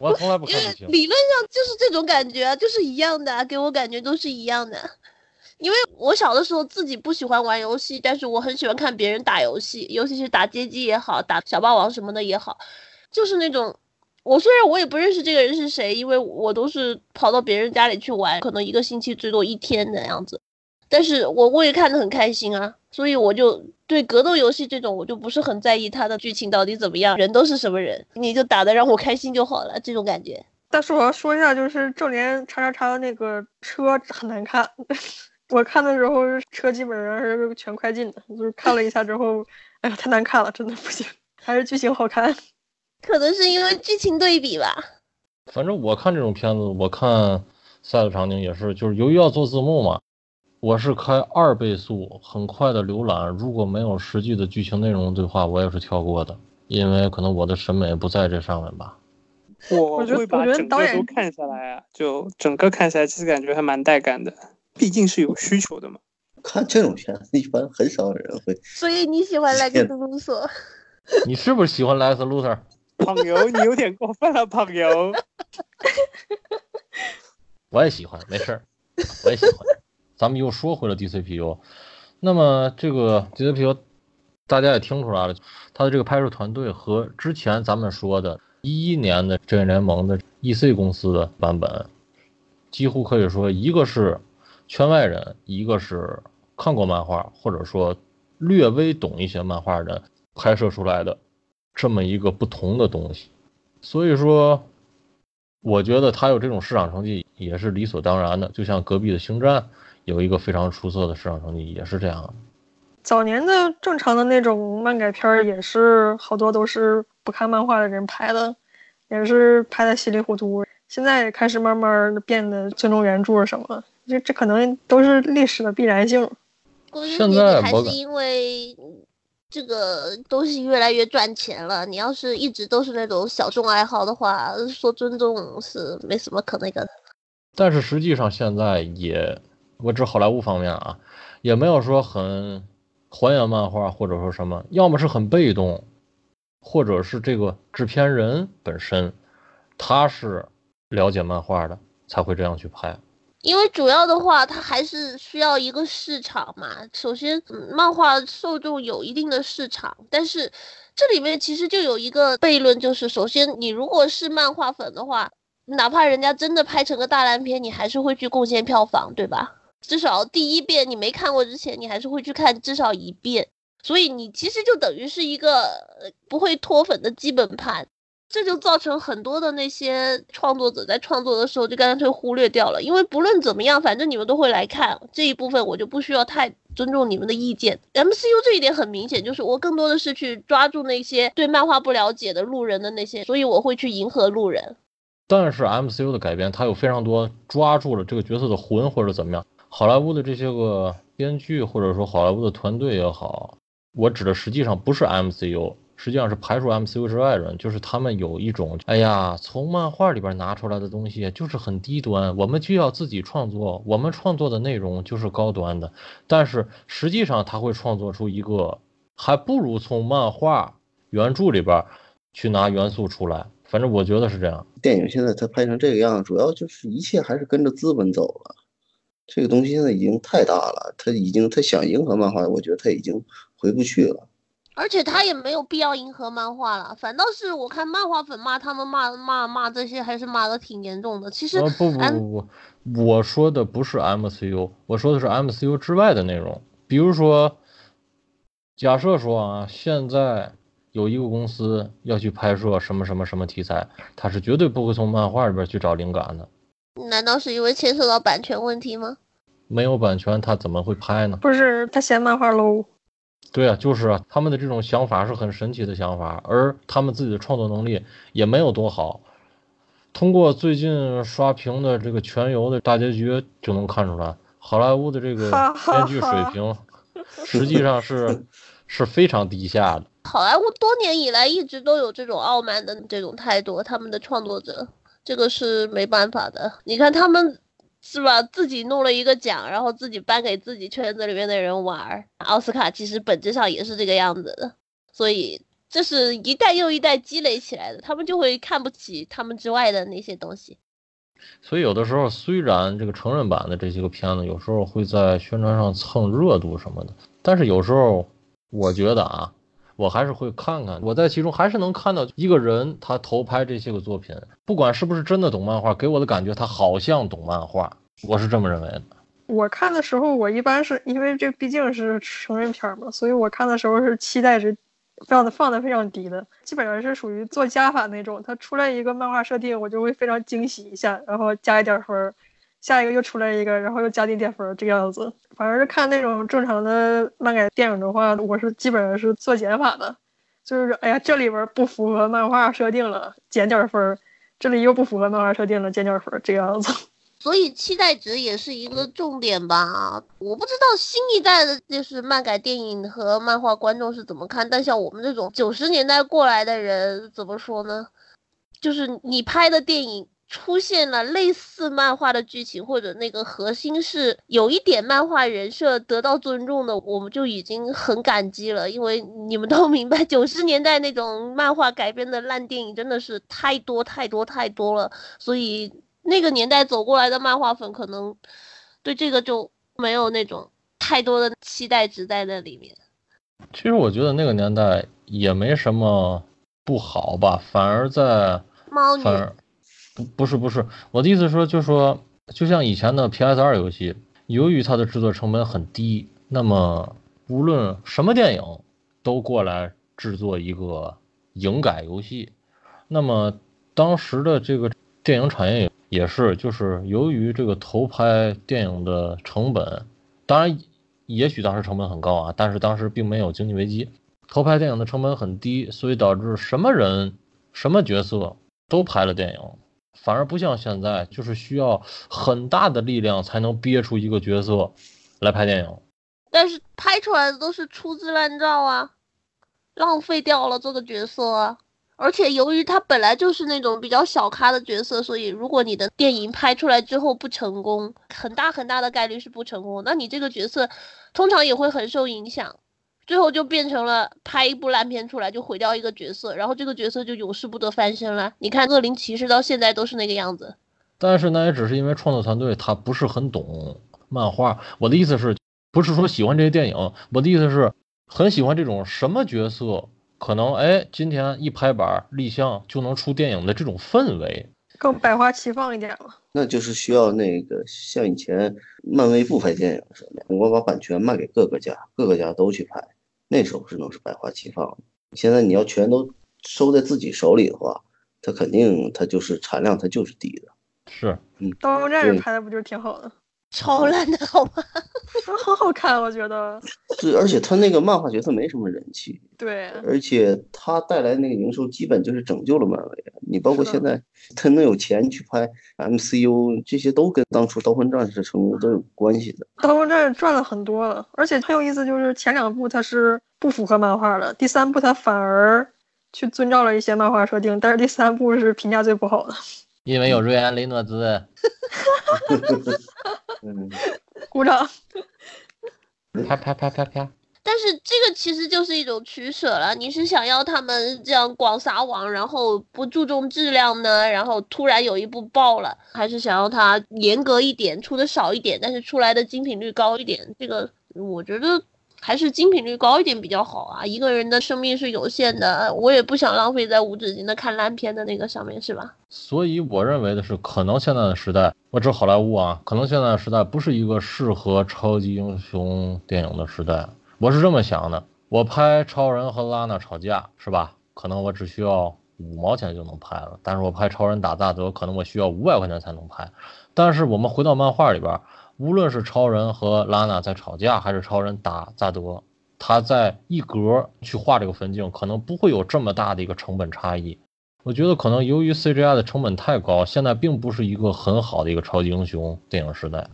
我从来不看剧情。理论上就是这种感觉，就是一样的，给我感觉都是一样的。因为我小的时候自己不喜欢玩游戏，但是我很喜欢看别人打游戏，尤其是打街机也好，打小霸王什么的也好，就是那种。我虽然我也不认识这个人是谁，因为我都是跑到别人家里去玩，可能一个星期最多一天的样子，但是我我也看得很开心啊，所以我就对格斗游戏这种我就不是很在意它的剧情到底怎么样，人都是什么人，你就打的让我开心就好了，这种感觉。但是我要说一下，就是正联叉叉叉的那个车很难看，我看的时候车基本上是全快进的，就是看了一下之后，哎呀太难看了，真的不行，还是剧情好看。可能是因为剧情对比吧。反正我看这种片子，我看赛的场景也是，就是由于要做字幕嘛，我是开二倍速，很快的浏览。如果没有实际的剧情内容对话，我也是跳过的，因为可能我的审美不在这上面吧。我会把整个都看下来啊，就整个看下来，其实感觉还蛮带感的。毕竟是有需求的嘛。看这种片子，一般很少有人会。所以你喜欢莱克斯鲁索？你是不是喜欢莱克斯鲁特？朋友，你有点过分了，朋友。我也喜欢，没事儿，我也喜欢。咱们又说回了 DCPU，那么这个 DCPU，大家也听出来了，它的这个拍摄团队和之前咱们说的一一年的正义联盟的 EC 公司的版本，几乎可以说一个是圈外人，一个是看过漫画或者说略微懂一些漫画人拍摄出来的。这么一个不同的东西，所以说，我觉得他有这种市场成绩也是理所当然的。就像隔壁的星战有一个非常出色的市场成绩，也是这样。早年的正常的那种漫改片儿，也是好多都是不看漫画的人拍的，也是拍的稀里糊涂。现在也开始慢慢变得尊重原著什么，这这可能都是历史的必然性。现在还是因为。这个东西越来越赚钱了，你要是一直都是那种小众爱好的话，说尊重是没什么可那个的。但是实际上现在也，我指好莱坞方面啊，也没有说很还原漫画，或者说什么，要么是很被动，或者是这个制片人本身他是了解漫画的，才会这样去拍。因为主要的话，它还是需要一个市场嘛。首先，漫画受众有一定的市场，但是这里面其实就有一个悖论，就是首先，你如果是漫画粉的话，哪怕人家真的拍成个大烂片，你还是会去贡献票房，对吧？至少第一遍你没看过之前，你还是会去看至少一遍。所以你其实就等于是一个不会脱粉的基本盘。这就造成很多的那些创作者在创作的时候就干脆忽略掉了，因为不论怎么样，反正你们都会来看这一部分，我就不需要太尊重你们的意见。MCU 这一点很明显，就是我更多的是去抓住那些对漫画不了解的路人的那些，所以我会去迎合路人。但是 MCU 的改编，它有非常多抓住了这个角色的魂，或者怎么样。好莱坞的这些个编剧，或者说好莱坞的团队也好，我指的实际上不是 MCU。实际上是排除 MCU 之外的人，就是他们有一种，哎呀，从漫画里边拿出来的东西就是很低端，我们就要自己创作，我们创作的内容就是高端的。但是实际上他会创作出一个，还不如从漫画原著里边去拿元素出来。反正我觉得是这样。电影现在它拍成这个样，主要就是一切还是跟着资本走了。这个东西现在已经太大了，他已经他想迎合漫画，我觉得他已经回不去了。而且他也没有必要迎合漫画了，反倒是我看漫画粉骂他们骂骂骂这些还是骂的挺严重的。其实不不不不，我说的不是 MCU，我说的是 MCU 之外的内容。比如说，假设说啊，现在有一个公司要去拍摄什么什么什么题材，他是绝对不会从漫画里边去找灵感的。难道是因为牵涉到版权问题吗？没有版权，他怎么会拍呢？不是他嫌漫画 low。对啊，就是啊，他们的这种想法是很神奇的想法，而他们自己的创作能力也没有多好。通过最近刷屏的这个全游的大结局就能看出来，好莱坞的这个编剧水平实际上是 是非常低下的。好莱坞多年以来一直都有这种傲慢的这种态度，他们的创作者，这个是没办法的。你看他们。是吧？自己弄了一个奖，然后自己颁给自己圈子里面的人玩儿。奥斯卡其实本质上也是这个样子的，所以这是一代又一代积累起来的，他们就会看不起他们之外的那些东西。所以有的时候，虽然这个成人版的这些个片子有时候会在宣传上蹭热度什么的，但是有时候我觉得啊。我还是会看看，我在其中还是能看到一个人，他投拍这些个作品，不管是不是真的懂漫画，给我的感觉他好像懂漫画，我是这么认为的。我看的时候，我一般是因为这毕竟是成人片嘛，所以我看的时候是期待值放的放的非常低的，基本上是属于做加法那种，他出来一个漫画设定，我就会非常惊喜一下，然后加一点分儿。下一个又出来一个，然后又加点点分，这个样子。反正是看那种正常的漫改电影的话，我是基本上是做减法的，就是哎呀，这里边不符合漫画设定了，减点分儿；这里又不符合漫画设定了，减点分儿，这个样子。所以期待值也是一个重点吧。我不知道新一代的就是漫改电影和漫画观众是怎么看，但像我们这种九十年代过来的人，怎么说呢？就是你拍的电影。出现了类似漫画的剧情，或者那个核心是有一点漫画人设得到尊重的，我们就已经很感激了。因为你们都明白，九十年代那种漫画改编的烂电影真的是太多太多太多了，所以那个年代走过来的漫画粉可能对这个就没有那种太多的期待值在那里面。其实我觉得那个年代也没什么不好吧，反而在猫女。不不是不是，我的意思说，就说就像以前的 PS 二游戏，由于它的制作成本很低，那么无论什么电影都过来制作一个影改游戏。那么当时的这个电影产业也是，就是由于这个投拍电影的成本，当然也许当时成本很高啊，但是当时并没有经济危机，投拍电影的成本很低，所以导致什么人什么角色都拍了电影。反而不像现在，就是需要很大的力量才能憋出一个角色来拍电影。但是拍出来的都是粗制滥造啊，浪费掉了这个角色啊。而且由于他本来就是那种比较小咖的角色，所以如果你的电影拍出来之后不成功，很大很大的概率是不成功，那你这个角色通常也会很受影响，最后就变成了拍一部烂片出来就毁掉一个角色，然后这个角色就永世不得翻身了。你看《恶灵骑士》到现在都是那个样子。但是那也只是因为创作团队他不是很懂漫画。我的意思是，不是说喜欢这些电影，我的意思是很喜欢这种什么角色。可能哎，今天一拍板立项就能出电影的这种氛围，更百花齐放一点了。那就是需要那个像以前漫威不拍电影似的，我把版权卖给各个家，各个家都去拍，那时候是能是百花齐放的。现在你要全都收在自己手里的话，它肯定它就是产量它就是低的。是，嗯，刀锋战士拍的不就是挺好的？超烂的好吗？好好看，我觉得。对，而且他那个漫画角色没什么人气。对。而且他带来那个营收，基本就是拯救了漫威。你包括现在他能有钱去拍 MCU，这些都跟当初刀锋战士成功都有关系的。刀锋战士赚了很多了，而且很有意思，就是前两部它是不符合漫画的，第三部它反而去遵照了一些漫画设定，但是第三部是评价最不好的。因为有瑞安·雷诺兹。嗯，鼓掌，啪啪啪啪啪。但是这个其实就是一种取舍了。你是想要他们这样广撒网，然后不注重质量呢？然后突然有一部爆了，还是想要它严格一点，出的少一点，但是出来的精品率高一点？这个我觉得。还是精品率高一点比较好啊！一个人的生命是有限的，我也不想浪费在无止境的看烂片的那个上面，是吧？所以我认为的是，可能现在的时代，我指好莱坞啊，可能现在的时代不是一个适合超级英雄电影的时代。我是这么想的，我拍超人和拉娜吵架，是吧？可能我只需要五毛钱就能拍了，但是我拍超人打大德，可能我需要五百块钱才能拍。但是我们回到漫画里边。无论是超人和拉娜在吵架，还是超人打扎德，他在一格去画这个分镜，可能不会有这么大的一个成本差异。我觉得可能由于 CGI 的成本太高，现在并不是一个很好的一个超级英雄电影时代。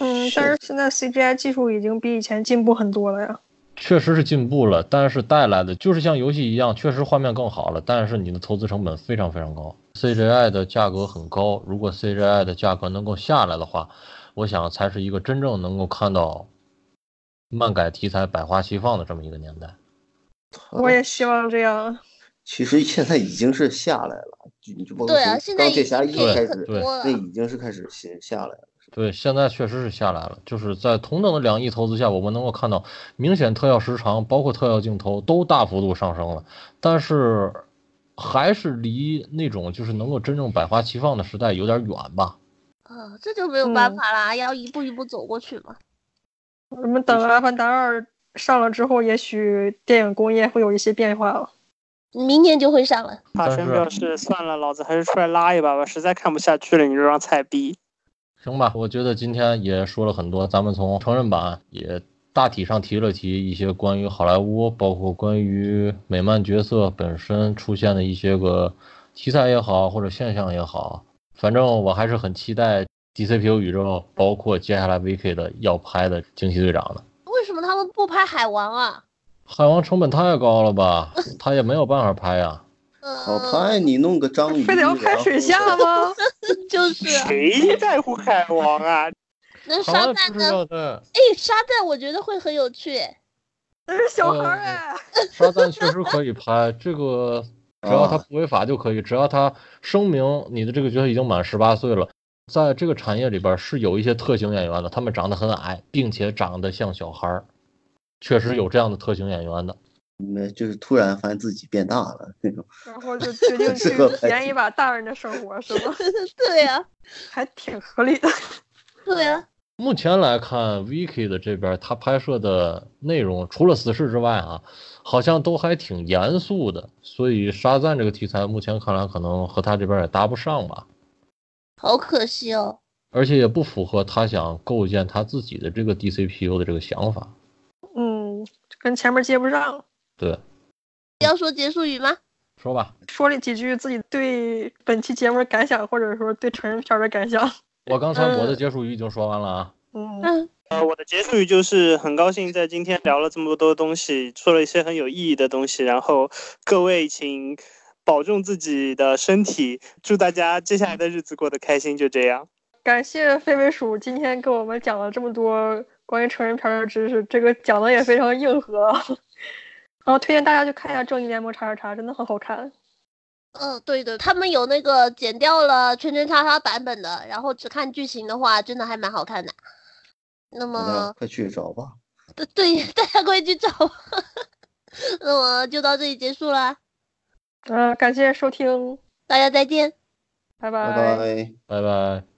嗯，但是现在 CGI 技术已经比以前进步很多了呀。确实是进步了，但是带来的就是像游戏一样，确实画面更好了，但是你的投资成本非常非常高，CGI 的价格很高。如果 CGI 的价格能够下来的话，我想才是一个真正能够看到漫改题材百花齐放的这么一个年代。我也希望这样。其实现在已经是下来了，你就包括钢铁侠一开始，对，那已经是开始先下来了。对，现在确实是下来了，就是在同等的两亿投资下，我们能够看到明显特效时长，包括特效镜头都大幅度上升了，但是还是离那种就是能够真正百花齐放的时代有点远吧。啊，这就没有办法啦，要一步一步走过去嘛。我们等《阿凡达二》上了之后，也许电影工业会有一些变化了。明年就会上了。大神表示算了，老子还是出来拉一把吧，实在看不下去了，你这帮菜逼。行吧，我觉得今天也说了很多，咱们从成人版也大体上提了提一些关于好莱坞，包括关于美漫角色本身出现的一些个题材也好，或者现象也好。反正我还是很期待 DCPU 宇宙，包括接下来 VK 的要拍的惊奇队长的。为什么他们不拍海王啊？海王成本太高了吧，他也没有办法拍呀。好拍，你弄个章鱼，非得要拍水下吗？就是。谁在乎海王啊？那沙赞呢？哎，沙赞我觉得会很有趣。那是小孩哎。沙赞确实可以拍这个。只要他不违法就可以，只要他声明你的这个角色已经满十八岁了，在这个产业里边是有一些特型演员的，他们长得很矮，并且长得像小孩儿，确实有这样的特型演员的。那，就是突然发现自己变大了那种，然后就决定 去体验一把大人的生活，是吗？对呀，还挺合理的。对呀。目前来看，Vicky 的这边他拍摄的内容，除了死侍之外啊，好像都还挺严肃的。所以沙赞这个题材，目前看来可能和他这边也搭不上吧。好可惜哦。而且也不符合他想构建他自己的这个 DCPU 的这个想法。嗯，跟前面接不上。对。要说结束语吗？说吧。说了几句自己对本期节目的感想，或者说对成人片的感想。我刚才我的结束语已经说完了啊。嗯，呃，我的结束语就是很高兴在今天聊了这么多东西，说了一些很有意义的东西。然后各位请保重自己的身体，祝大家接下来的日子过得开心。就这样，感谢飞飞鼠今天给我们讲了这么多关于成人片的知识，这个讲的也非常硬核。然后推荐大家去看一下《正义联盟》叉叉叉，真的很好看。嗯，对的，他们有那个剪掉了圈圈叉叉版本的，然后只看剧情的话，真的还蛮好看的。那么快去找吧。对对，大家快去找。那么就到这里结束了。嗯，感谢收听，大家再见，拜拜拜拜拜拜。